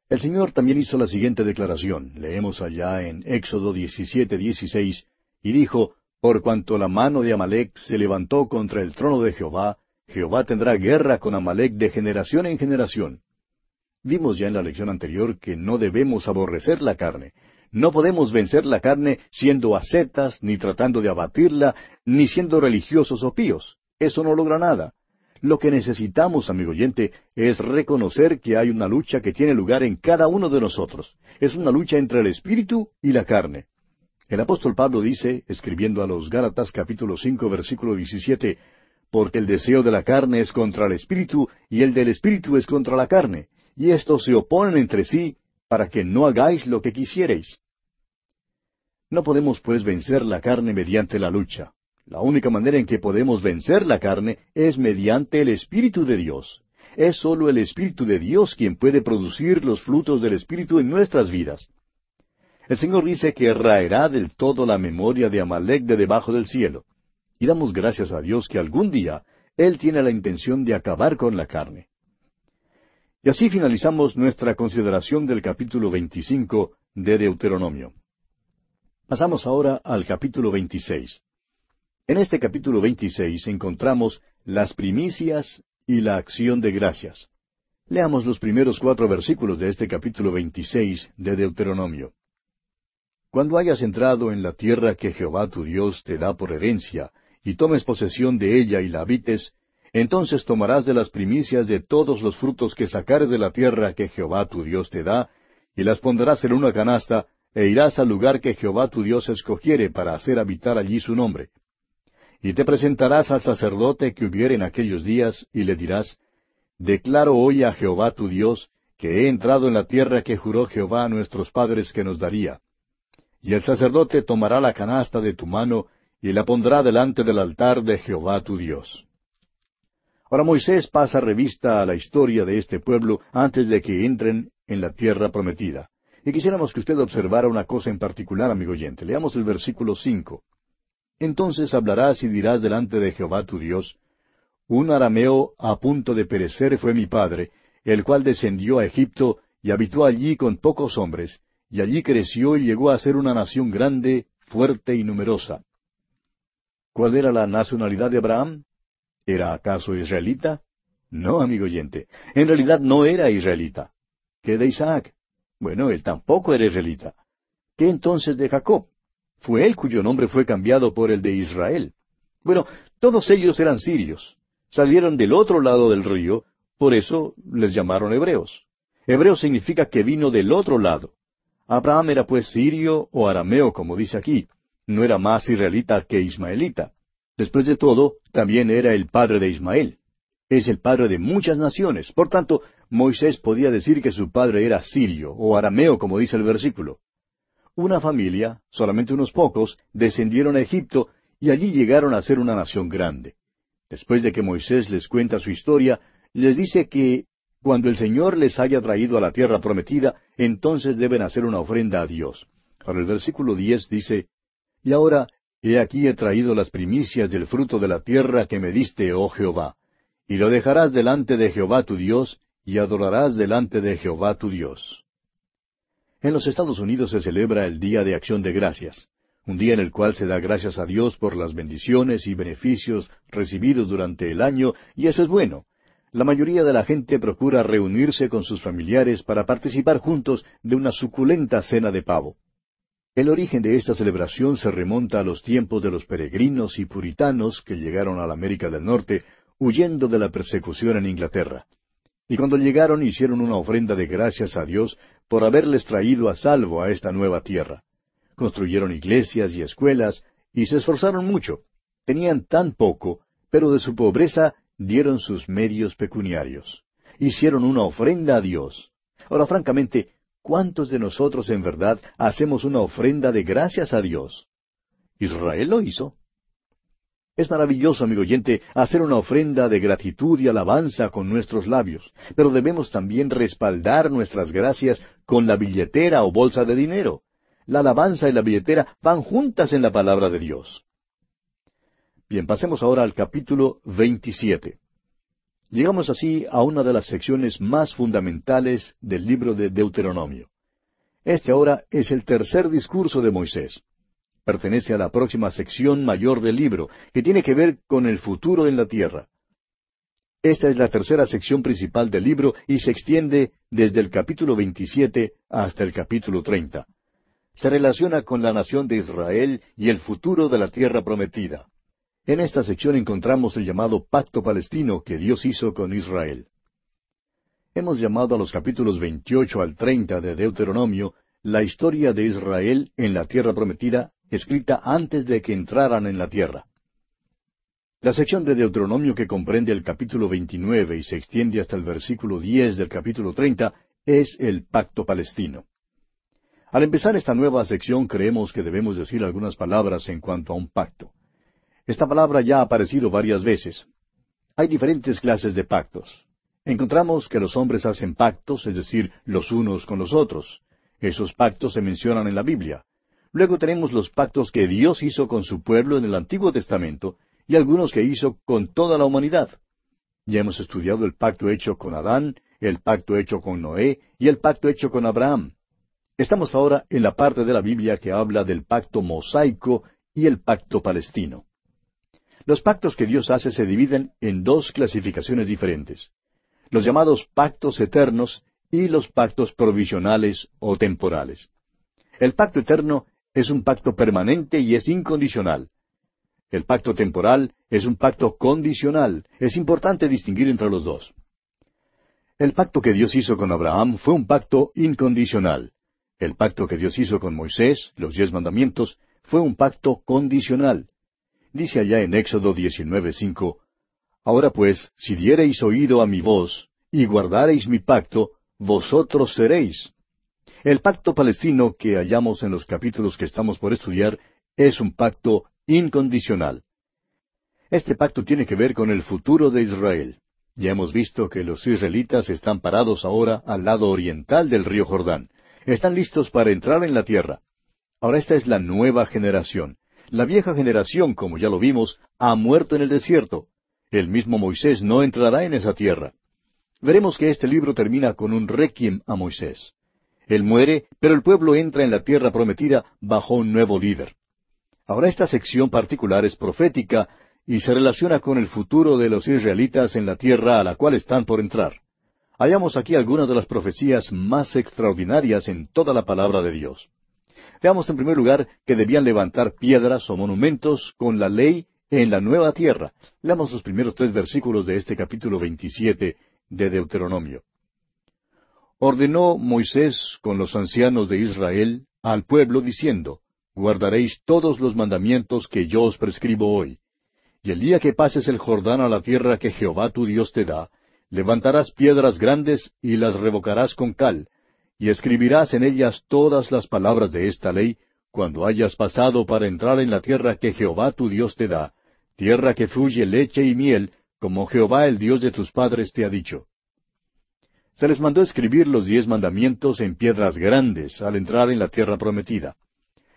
El Señor también hizo la siguiente declaración. Leemos allá en Éxodo 17, 16, y dijo, Por cuanto la mano de Amalek se levantó contra el trono de Jehová, Jehová tendrá guerra con Amalek de generación en generación. Vimos ya en la lección anterior que no debemos aborrecer la carne, no podemos vencer la carne siendo ascetas, ni tratando de abatirla, ni siendo religiosos o píos. Eso no logra nada. Lo que necesitamos, amigo oyente, es reconocer que hay una lucha que tiene lugar en cada uno de nosotros. Es una lucha entre el espíritu y la carne. El apóstol Pablo dice, escribiendo a los Gálatas capítulo cinco versículo 17, porque el deseo de la carne es contra el espíritu y el del espíritu es contra la carne, y estos se oponen entre sí para que no hagáis lo que quisiereis. No podemos pues vencer la carne mediante la lucha. La única manera en que podemos vencer la carne es mediante el Espíritu de Dios. Es sólo el Espíritu de Dios quien puede producir los frutos del Espíritu en nuestras vidas. El Señor dice que raerá del todo la memoria de Amalek de debajo del cielo. Y damos gracias a Dios que algún día Él tiene la intención de acabar con la carne. Y así finalizamos nuestra consideración del capítulo 25 de Deuteronomio. Pasamos ahora al capítulo 26. En este capítulo 26 encontramos las primicias y la acción de gracias. Leamos los primeros cuatro versículos de este capítulo 26 de Deuteronomio. Cuando hayas entrado en la tierra que Jehová tu Dios te da por herencia, y tomes posesión de ella y la habites, entonces tomarás de las primicias de todos los frutos que sacares de la tierra que Jehová tu Dios te da, y las pondrás en una canasta, e irás al lugar que Jehová tu Dios escogiere para hacer habitar allí su nombre. Y te presentarás al sacerdote que hubiere en aquellos días, y le dirás, Declaro hoy a Jehová tu Dios, que he entrado en la tierra que juró Jehová a nuestros padres que nos daría. Y el sacerdote tomará la canasta de tu mano, y la pondrá delante del altar de Jehová tu Dios. Ahora Moisés pasa revista a la historia de este pueblo antes de que entren en la tierra prometida. Y quisiéramos que usted observara una cosa en particular, amigo oyente. Leamos el versículo cinco. Entonces hablarás y dirás delante de Jehová tu Dios, Un arameo a punto de perecer fue mi padre, el cual descendió a Egipto y habitó allí con pocos hombres, y allí creció y llegó a ser una nación grande, fuerte y numerosa. ¿Cuál era la nacionalidad de Abraham? ¿Era acaso israelita? No, amigo oyente, en realidad no era israelita. ¿Qué de Isaac? Bueno, él tampoco era israelita. ¿Qué entonces de Jacob? Fue él cuyo nombre fue cambiado por el de Israel. Bueno, todos ellos eran sirios. Salieron del otro lado del río, por eso les llamaron hebreos. Hebreo significa que vino del otro lado. Abraham era pues sirio o arameo, como dice aquí. No era más israelita que ismaelita. Después de todo, también era el padre de Ismael. Es el padre de muchas naciones. Por tanto, Moisés podía decir que su padre era sirio o arameo, como dice el versículo. Una familia, solamente unos pocos, descendieron a Egipto y allí llegaron a ser una nación grande. Después de que Moisés les cuenta su historia, les dice que cuando el Señor les haya traído a la tierra prometida, entonces deben hacer una ofrenda a Dios. Ahora el versículo diez dice, Y ahora, he aquí he traído las primicias del fruto de la tierra que me diste, oh Jehová, y lo dejarás delante de Jehová tu Dios, y adorarás delante de Jehová tu Dios. En los Estados Unidos se celebra el Día de Acción de Gracias, un día en el cual se da gracias a Dios por las bendiciones y beneficios recibidos durante el año, y eso es bueno. La mayoría de la gente procura reunirse con sus familiares para participar juntos de una suculenta cena de pavo. El origen de esta celebración se remonta a los tiempos de los peregrinos y puritanos que llegaron a la América del Norte huyendo de la persecución en Inglaterra. Y cuando llegaron hicieron una ofrenda de gracias a Dios por haberles traído a salvo a esta nueva tierra. Construyeron iglesias y escuelas y se esforzaron mucho. Tenían tan poco, pero de su pobreza dieron sus medios pecuniarios. Hicieron una ofrenda a Dios. Ahora, francamente, ¿cuántos de nosotros en verdad hacemos una ofrenda de gracias a Dios? Israel lo hizo. Es maravilloso, amigo oyente, hacer una ofrenda de gratitud y alabanza con nuestros labios, pero debemos también respaldar nuestras gracias con la billetera o bolsa de dinero. La alabanza y la billetera van juntas en la palabra de Dios. Bien, pasemos ahora al capítulo 27. Llegamos así a una de las secciones más fundamentales del libro de Deuteronomio. Este ahora es el tercer discurso de Moisés pertenece a la próxima sección mayor del libro, que tiene que ver con el futuro en la tierra. Esta es la tercera sección principal del libro y se extiende desde el capítulo 27 hasta el capítulo 30. Se relaciona con la nación de Israel y el futuro de la tierra prometida. En esta sección encontramos el llamado pacto palestino que Dios hizo con Israel. Hemos llamado a los capítulos 28 al 30 de Deuteronomio la historia de Israel en la tierra prometida escrita antes de que entraran en la tierra. La sección de Deuteronomio que comprende el capítulo 29 y se extiende hasta el versículo 10 del capítulo 30 es el pacto palestino. Al empezar esta nueva sección creemos que debemos decir algunas palabras en cuanto a un pacto. Esta palabra ya ha aparecido varias veces. Hay diferentes clases de pactos. Encontramos que los hombres hacen pactos, es decir, los unos con los otros. Esos pactos se mencionan en la Biblia. Luego tenemos los pactos que Dios hizo con su pueblo en el Antiguo Testamento y algunos que hizo con toda la humanidad. Ya hemos estudiado el pacto hecho con Adán, el pacto hecho con Noé y el pacto hecho con Abraham. Estamos ahora en la parte de la Biblia que habla del pacto mosaico y el pacto palestino. Los pactos que Dios hace se dividen en dos clasificaciones diferentes. Los llamados pactos eternos y los pactos provisionales o temporales. El pacto eterno es un pacto permanente y es incondicional. El pacto temporal es un pacto condicional. Es importante distinguir entre los dos. El pacto que Dios hizo con Abraham fue un pacto incondicional. El pacto que Dios hizo con Moisés, los diez mandamientos, fue un pacto condicional. Dice allá en Éxodo 19:5, Ahora pues, si diereis oído a mi voz, y guardareis mi pacto, vosotros seréis. El pacto palestino que hallamos en los capítulos que estamos por estudiar es un pacto incondicional. Este pacto tiene que ver con el futuro de Israel. Ya hemos visto que los israelitas están parados ahora al lado oriental del río Jordán. Están listos para entrar en la tierra. Ahora esta es la nueva generación. La vieja generación, como ya lo vimos, ha muerto en el desierto. El mismo Moisés no entrará en esa tierra. Veremos que este libro termina con un requiem a Moisés. Él muere, pero el pueblo entra en la tierra prometida bajo un nuevo líder. Ahora esta sección particular es profética y se relaciona con el futuro de los israelitas en la tierra a la cual están por entrar. Hallamos aquí algunas de las profecías más extraordinarias en toda la palabra de Dios. Veamos en primer lugar que debían levantar piedras o monumentos con la ley en la nueva tierra. Leamos los primeros tres versículos de este capítulo 27 de Deuteronomio. Ordenó Moisés con los ancianos de Israel al pueblo diciendo, Guardaréis todos los mandamientos que yo os prescribo hoy. Y el día que pases el Jordán a la tierra que Jehová tu Dios te da, levantarás piedras grandes y las revocarás con cal, y escribirás en ellas todas las palabras de esta ley, cuando hayas pasado para entrar en la tierra que Jehová tu Dios te da, tierra que fluye leche y miel, como Jehová el Dios de tus padres te ha dicho. Se les mandó escribir los diez mandamientos en piedras grandes al entrar en la tierra prometida.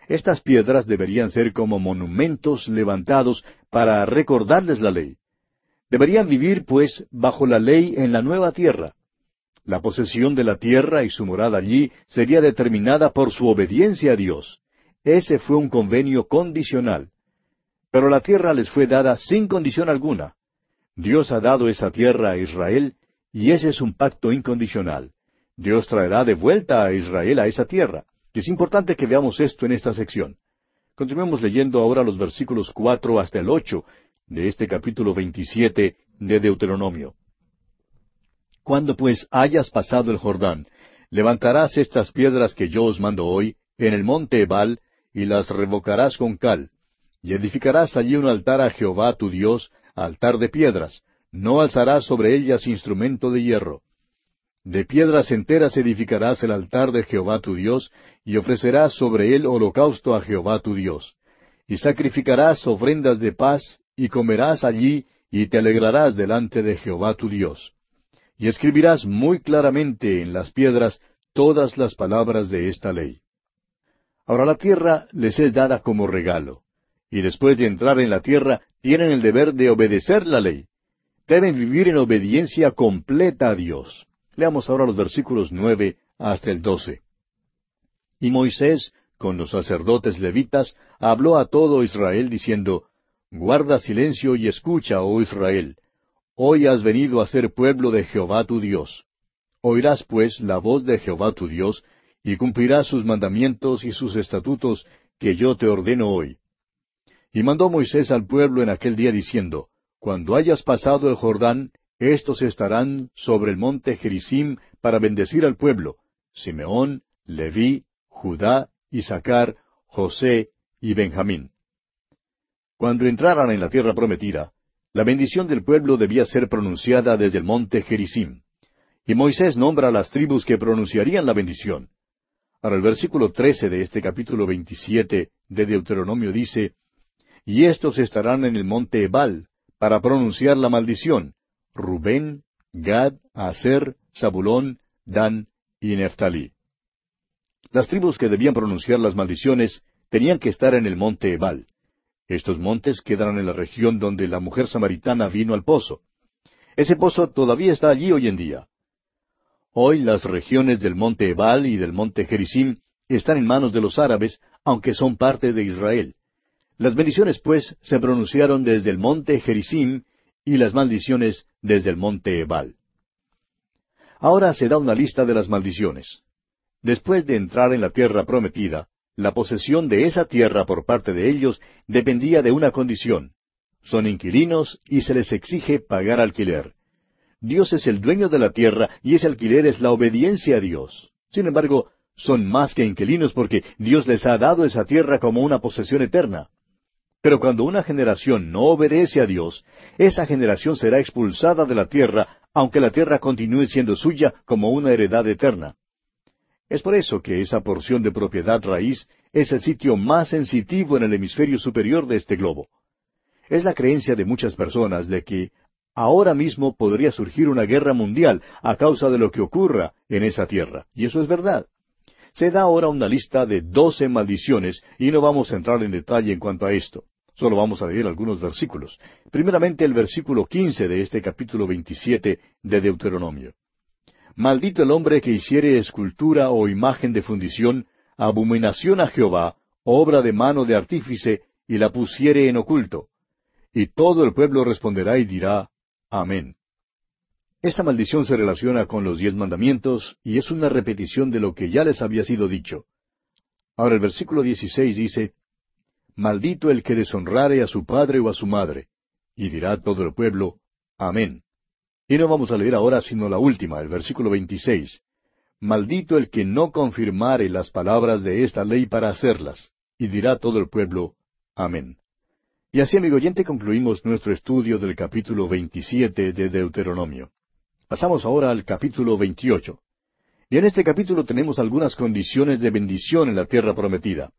Estas piedras deberían ser como monumentos levantados para recordarles la ley. Deberían vivir, pues, bajo la ley en la nueva tierra. La posesión de la tierra y su morada allí sería determinada por su obediencia a Dios. Ese fue un convenio condicional. Pero la tierra les fue dada sin condición alguna. Dios ha dado esa tierra a Israel y ese es un pacto incondicional. Dios traerá de vuelta a Israel a esa tierra. Es importante que veamos esto en esta sección. Continuemos leyendo ahora los versículos cuatro hasta el ocho de este capítulo veintisiete de Deuteronomio. Cuando pues hayas pasado el Jordán, levantarás estas piedras que yo os mando hoy en el monte Ebal, y las revocarás con cal, y edificarás allí un altar a Jehová tu Dios, altar de piedras, no alzarás sobre ellas instrumento de hierro. De piedras enteras edificarás el altar de Jehová tu Dios, y ofrecerás sobre él holocausto a Jehová tu Dios. Y sacrificarás ofrendas de paz, y comerás allí, y te alegrarás delante de Jehová tu Dios. Y escribirás muy claramente en las piedras todas las palabras de esta ley. Ahora la tierra les es dada como regalo, y después de entrar en la tierra tienen el deber de obedecer la ley. Deben vivir en obediencia completa a Dios. Leamos ahora los versículos nueve hasta el doce. Y Moisés, con los sacerdotes levitas, habló a todo Israel diciendo, Guarda silencio y escucha, oh Israel. Hoy has venido a ser pueblo de Jehová tu Dios. Oirás pues la voz de Jehová tu Dios, y cumplirás sus mandamientos y sus estatutos que yo te ordeno hoy. Y mandó Moisés al pueblo en aquel día diciendo, Cuando hayas pasado el Jordán, estos estarán sobre el monte Gerizim para bendecir al pueblo, Simeón, Leví, Judá, Isaacar, José y Benjamín. Cuando entraran en la tierra prometida, la bendición del pueblo debía ser pronunciada desde el monte Gerizim. Y Moisés nombra a las tribus que pronunciarían la bendición. Ahora el versículo trece de este capítulo veintisiete de Deuteronomio dice, Y estos estarán en el monte Ebal, para pronunciar la maldición, Rubén, Gad, Aser, Zabulón, Dan y Neftalí. Las tribus que debían pronunciar las maldiciones tenían que estar en el monte Ebal. Estos montes quedan en la región donde la mujer samaritana vino al pozo. Ese pozo todavía está allí hoy en día. Hoy las regiones del monte Ebal y del monte Gerizim están en manos de los árabes, aunque son parte de Israel. Las bendiciones, pues, se pronunciaron desde el monte Gerizim y las maldiciones desde el monte Ebal. Ahora se da una lista de las maldiciones. Después de entrar en la tierra prometida, la posesión de esa tierra por parte de ellos dependía de una condición. Son inquilinos y se les exige pagar alquiler. Dios es el dueño de la tierra y ese alquiler es la obediencia a Dios. Sin embargo, son más que inquilinos porque Dios les ha dado esa tierra como una posesión eterna. Pero cuando una generación no obedece a Dios, esa generación será expulsada de la tierra, aunque la tierra continúe siendo suya como una heredad eterna. Es por eso que esa porción de propiedad raíz es el sitio más sensitivo en el hemisferio superior de este globo. Es la creencia de muchas personas de que ahora mismo podría surgir una guerra mundial a causa de lo que ocurra en esa tierra. Y eso es verdad. Se da ahora una lista de doce maldiciones y no vamos a entrar en detalle en cuanto a esto. Solo vamos a leer algunos versículos. Primeramente el versículo quince de este capítulo veintisiete de Deuteronomio. Maldito el hombre que hiciere escultura o imagen de fundición, abominación a Jehová, obra de mano de artífice, y la pusiere en oculto. Y todo el pueblo responderá y dirá, Amén. Esta maldición se relaciona con los diez mandamientos y es una repetición de lo que ya les había sido dicho. Ahora el versículo 16 dice, Maldito el que deshonrare a su padre o a su madre. Y dirá todo el pueblo, Amén. Y no vamos a leer ahora sino la última, el versículo 26. Maldito el que no confirmare las palabras de esta ley para hacerlas. Y dirá todo el pueblo, Amén. Y así, amigo oyente, concluimos nuestro estudio del capítulo 27 de Deuteronomio. Pasamos ahora al capítulo 28. Y en este capítulo tenemos algunas condiciones de bendición en la tierra prometida.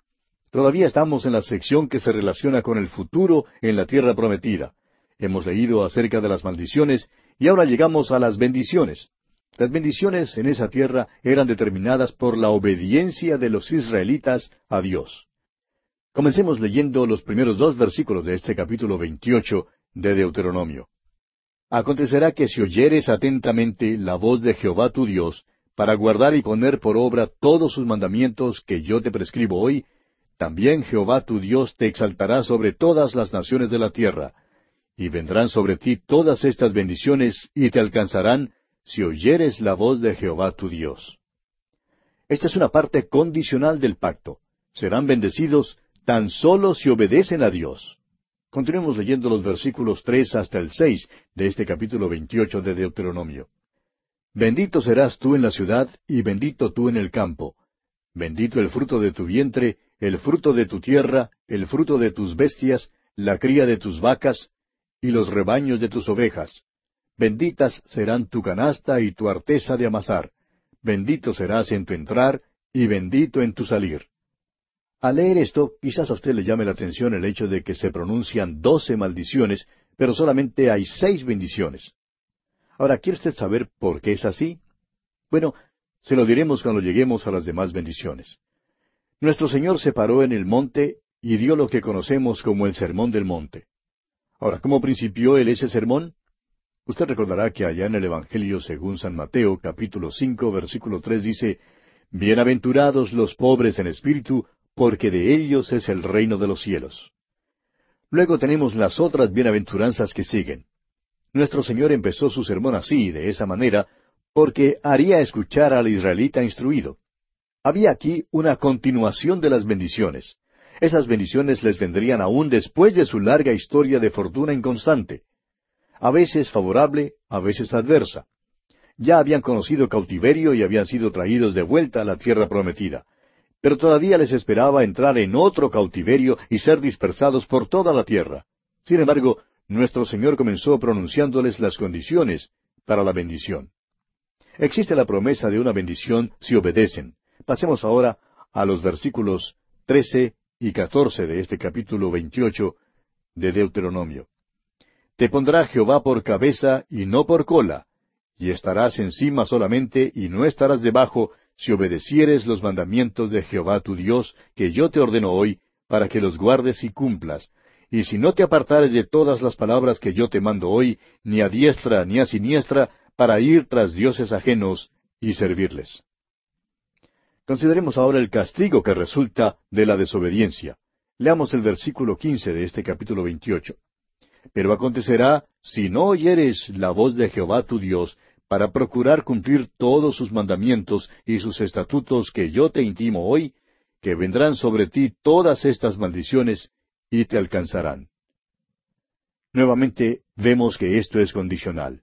Todavía estamos en la sección que se relaciona con el futuro en la tierra prometida. Hemos leído acerca de las maldiciones y ahora llegamos a las bendiciones. Las bendiciones en esa tierra eran determinadas por la obediencia de los israelitas a Dios. Comencemos leyendo los primeros dos versículos de este capítulo 28 de Deuteronomio. Acontecerá que si oyeres atentamente la voz de Jehová tu Dios, para guardar y poner por obra todos sus mandamientos que yo te prescribo hoy, también Jehová tu Dios te exaltará sobre todas las naciones de la tierra, y vendrán sobre ti todas estas bendiciones y te alcanzarán si oyeres la voz de Jehová tu Dios. Esta es una parte condicional del pacto. Serán bendecidos tan solo si obedecen a Dios. Continuemos leyendo los versículos tres hasta el seis de este capítulo veintiocho de Deuteronomio. Bendito serás tú en la ciudad y bendito tú en el campo. Bendito el fruto de tu vientre, el fruto de tu tierra, el fruto de tus bestias, la cría de tus vacas, y los rebaños de tus ovejas. Benditas serán tu canasta y tu arteza de amasar. Bendito serás en tu entrar y bendito en tu salir. Al leer esto, quizás a usted le llame la atención el hecho de que se pronuncian doce maldiciones, pero solamente hay seis bendiciones. Ahora, ¿quiere usted saber por qué es así? Bueno, se lo diremos cuando lleguemos a las demás bendiciones. Nuestro Señor se paró en el monte y dio lo que conocemos como el Sermón del Monte. Ahora, ¿cómo principió él ese sermón? Usted recordará que allá en el Evangelio según San Mateo, capítulo cinco, versículo tres dice, Bienaventurados los pobres en espíritu, porque de ellos es el reino de los cielos. Luego tenemos las otras bienaventuranzas que siguen. Nuestro Señor empezó su sermón así, de esa manera, porque haría escuchar al israelita instruido. Había aquí una continuación de las bendiciones. Esas bendiciones les vendrían aún después de su larga historia de fortuna inconstante. A veces favorable, a veces adversa. Ya habían conocido cautiverio y habían sido traídos de vuelta a la tierra prometida. Pero todavía les esperaba entrar en otro cautiverio y ser dispersados por toda la tierra. Sin embargo, nuestro Señor comenzó pronunciándoles las condiciones para la bendición. Existe la promesa de una bendición si obedecen. Pasemos ahora a los versículos trece y catorce de este capítulo veintiocho de Deuteronomio. Te pondrá Jehová por cabeza y no por cola, y estarás encima solamente y no estarás debajo, si obedecieres los mandamientos de Jehová tu Dios, que yo te ordeno hoy, para que los guardes y cumplas, y si no te apartares de todas las palabras que yo te mando hoy, ni a diestra ni a siniestra, para ir tras dioses ajenos y servirles. Consideremos ahora el castigo que resulta de la desobediencia. Leamos el versículo quince de este capítulo veintiocho. Pero acontecerá, si no oyeres la voz de Jehová tu Dios, para procurar cumplir todos sus mandamientos y sus estatutos que yo te intimo hoy, que vendrán sobre ti todas estas maldiciones, y te alcanzarán. Nuevamente vemos que esto es condicional.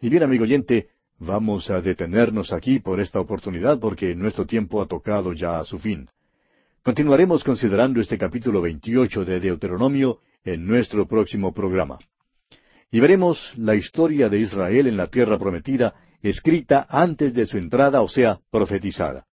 Y bien, amigo oyente, vamos a detenernos aquí por esta oportunidad porque nuestro tiempo ha tocado ya a su fin. Continuaremos considerando este capítulo 28 de Deuteronomio en nuestro próximo programa. Y veremos la historia de Israel en la tierra prometida escrita antes de su entrada, o sea, profetizada.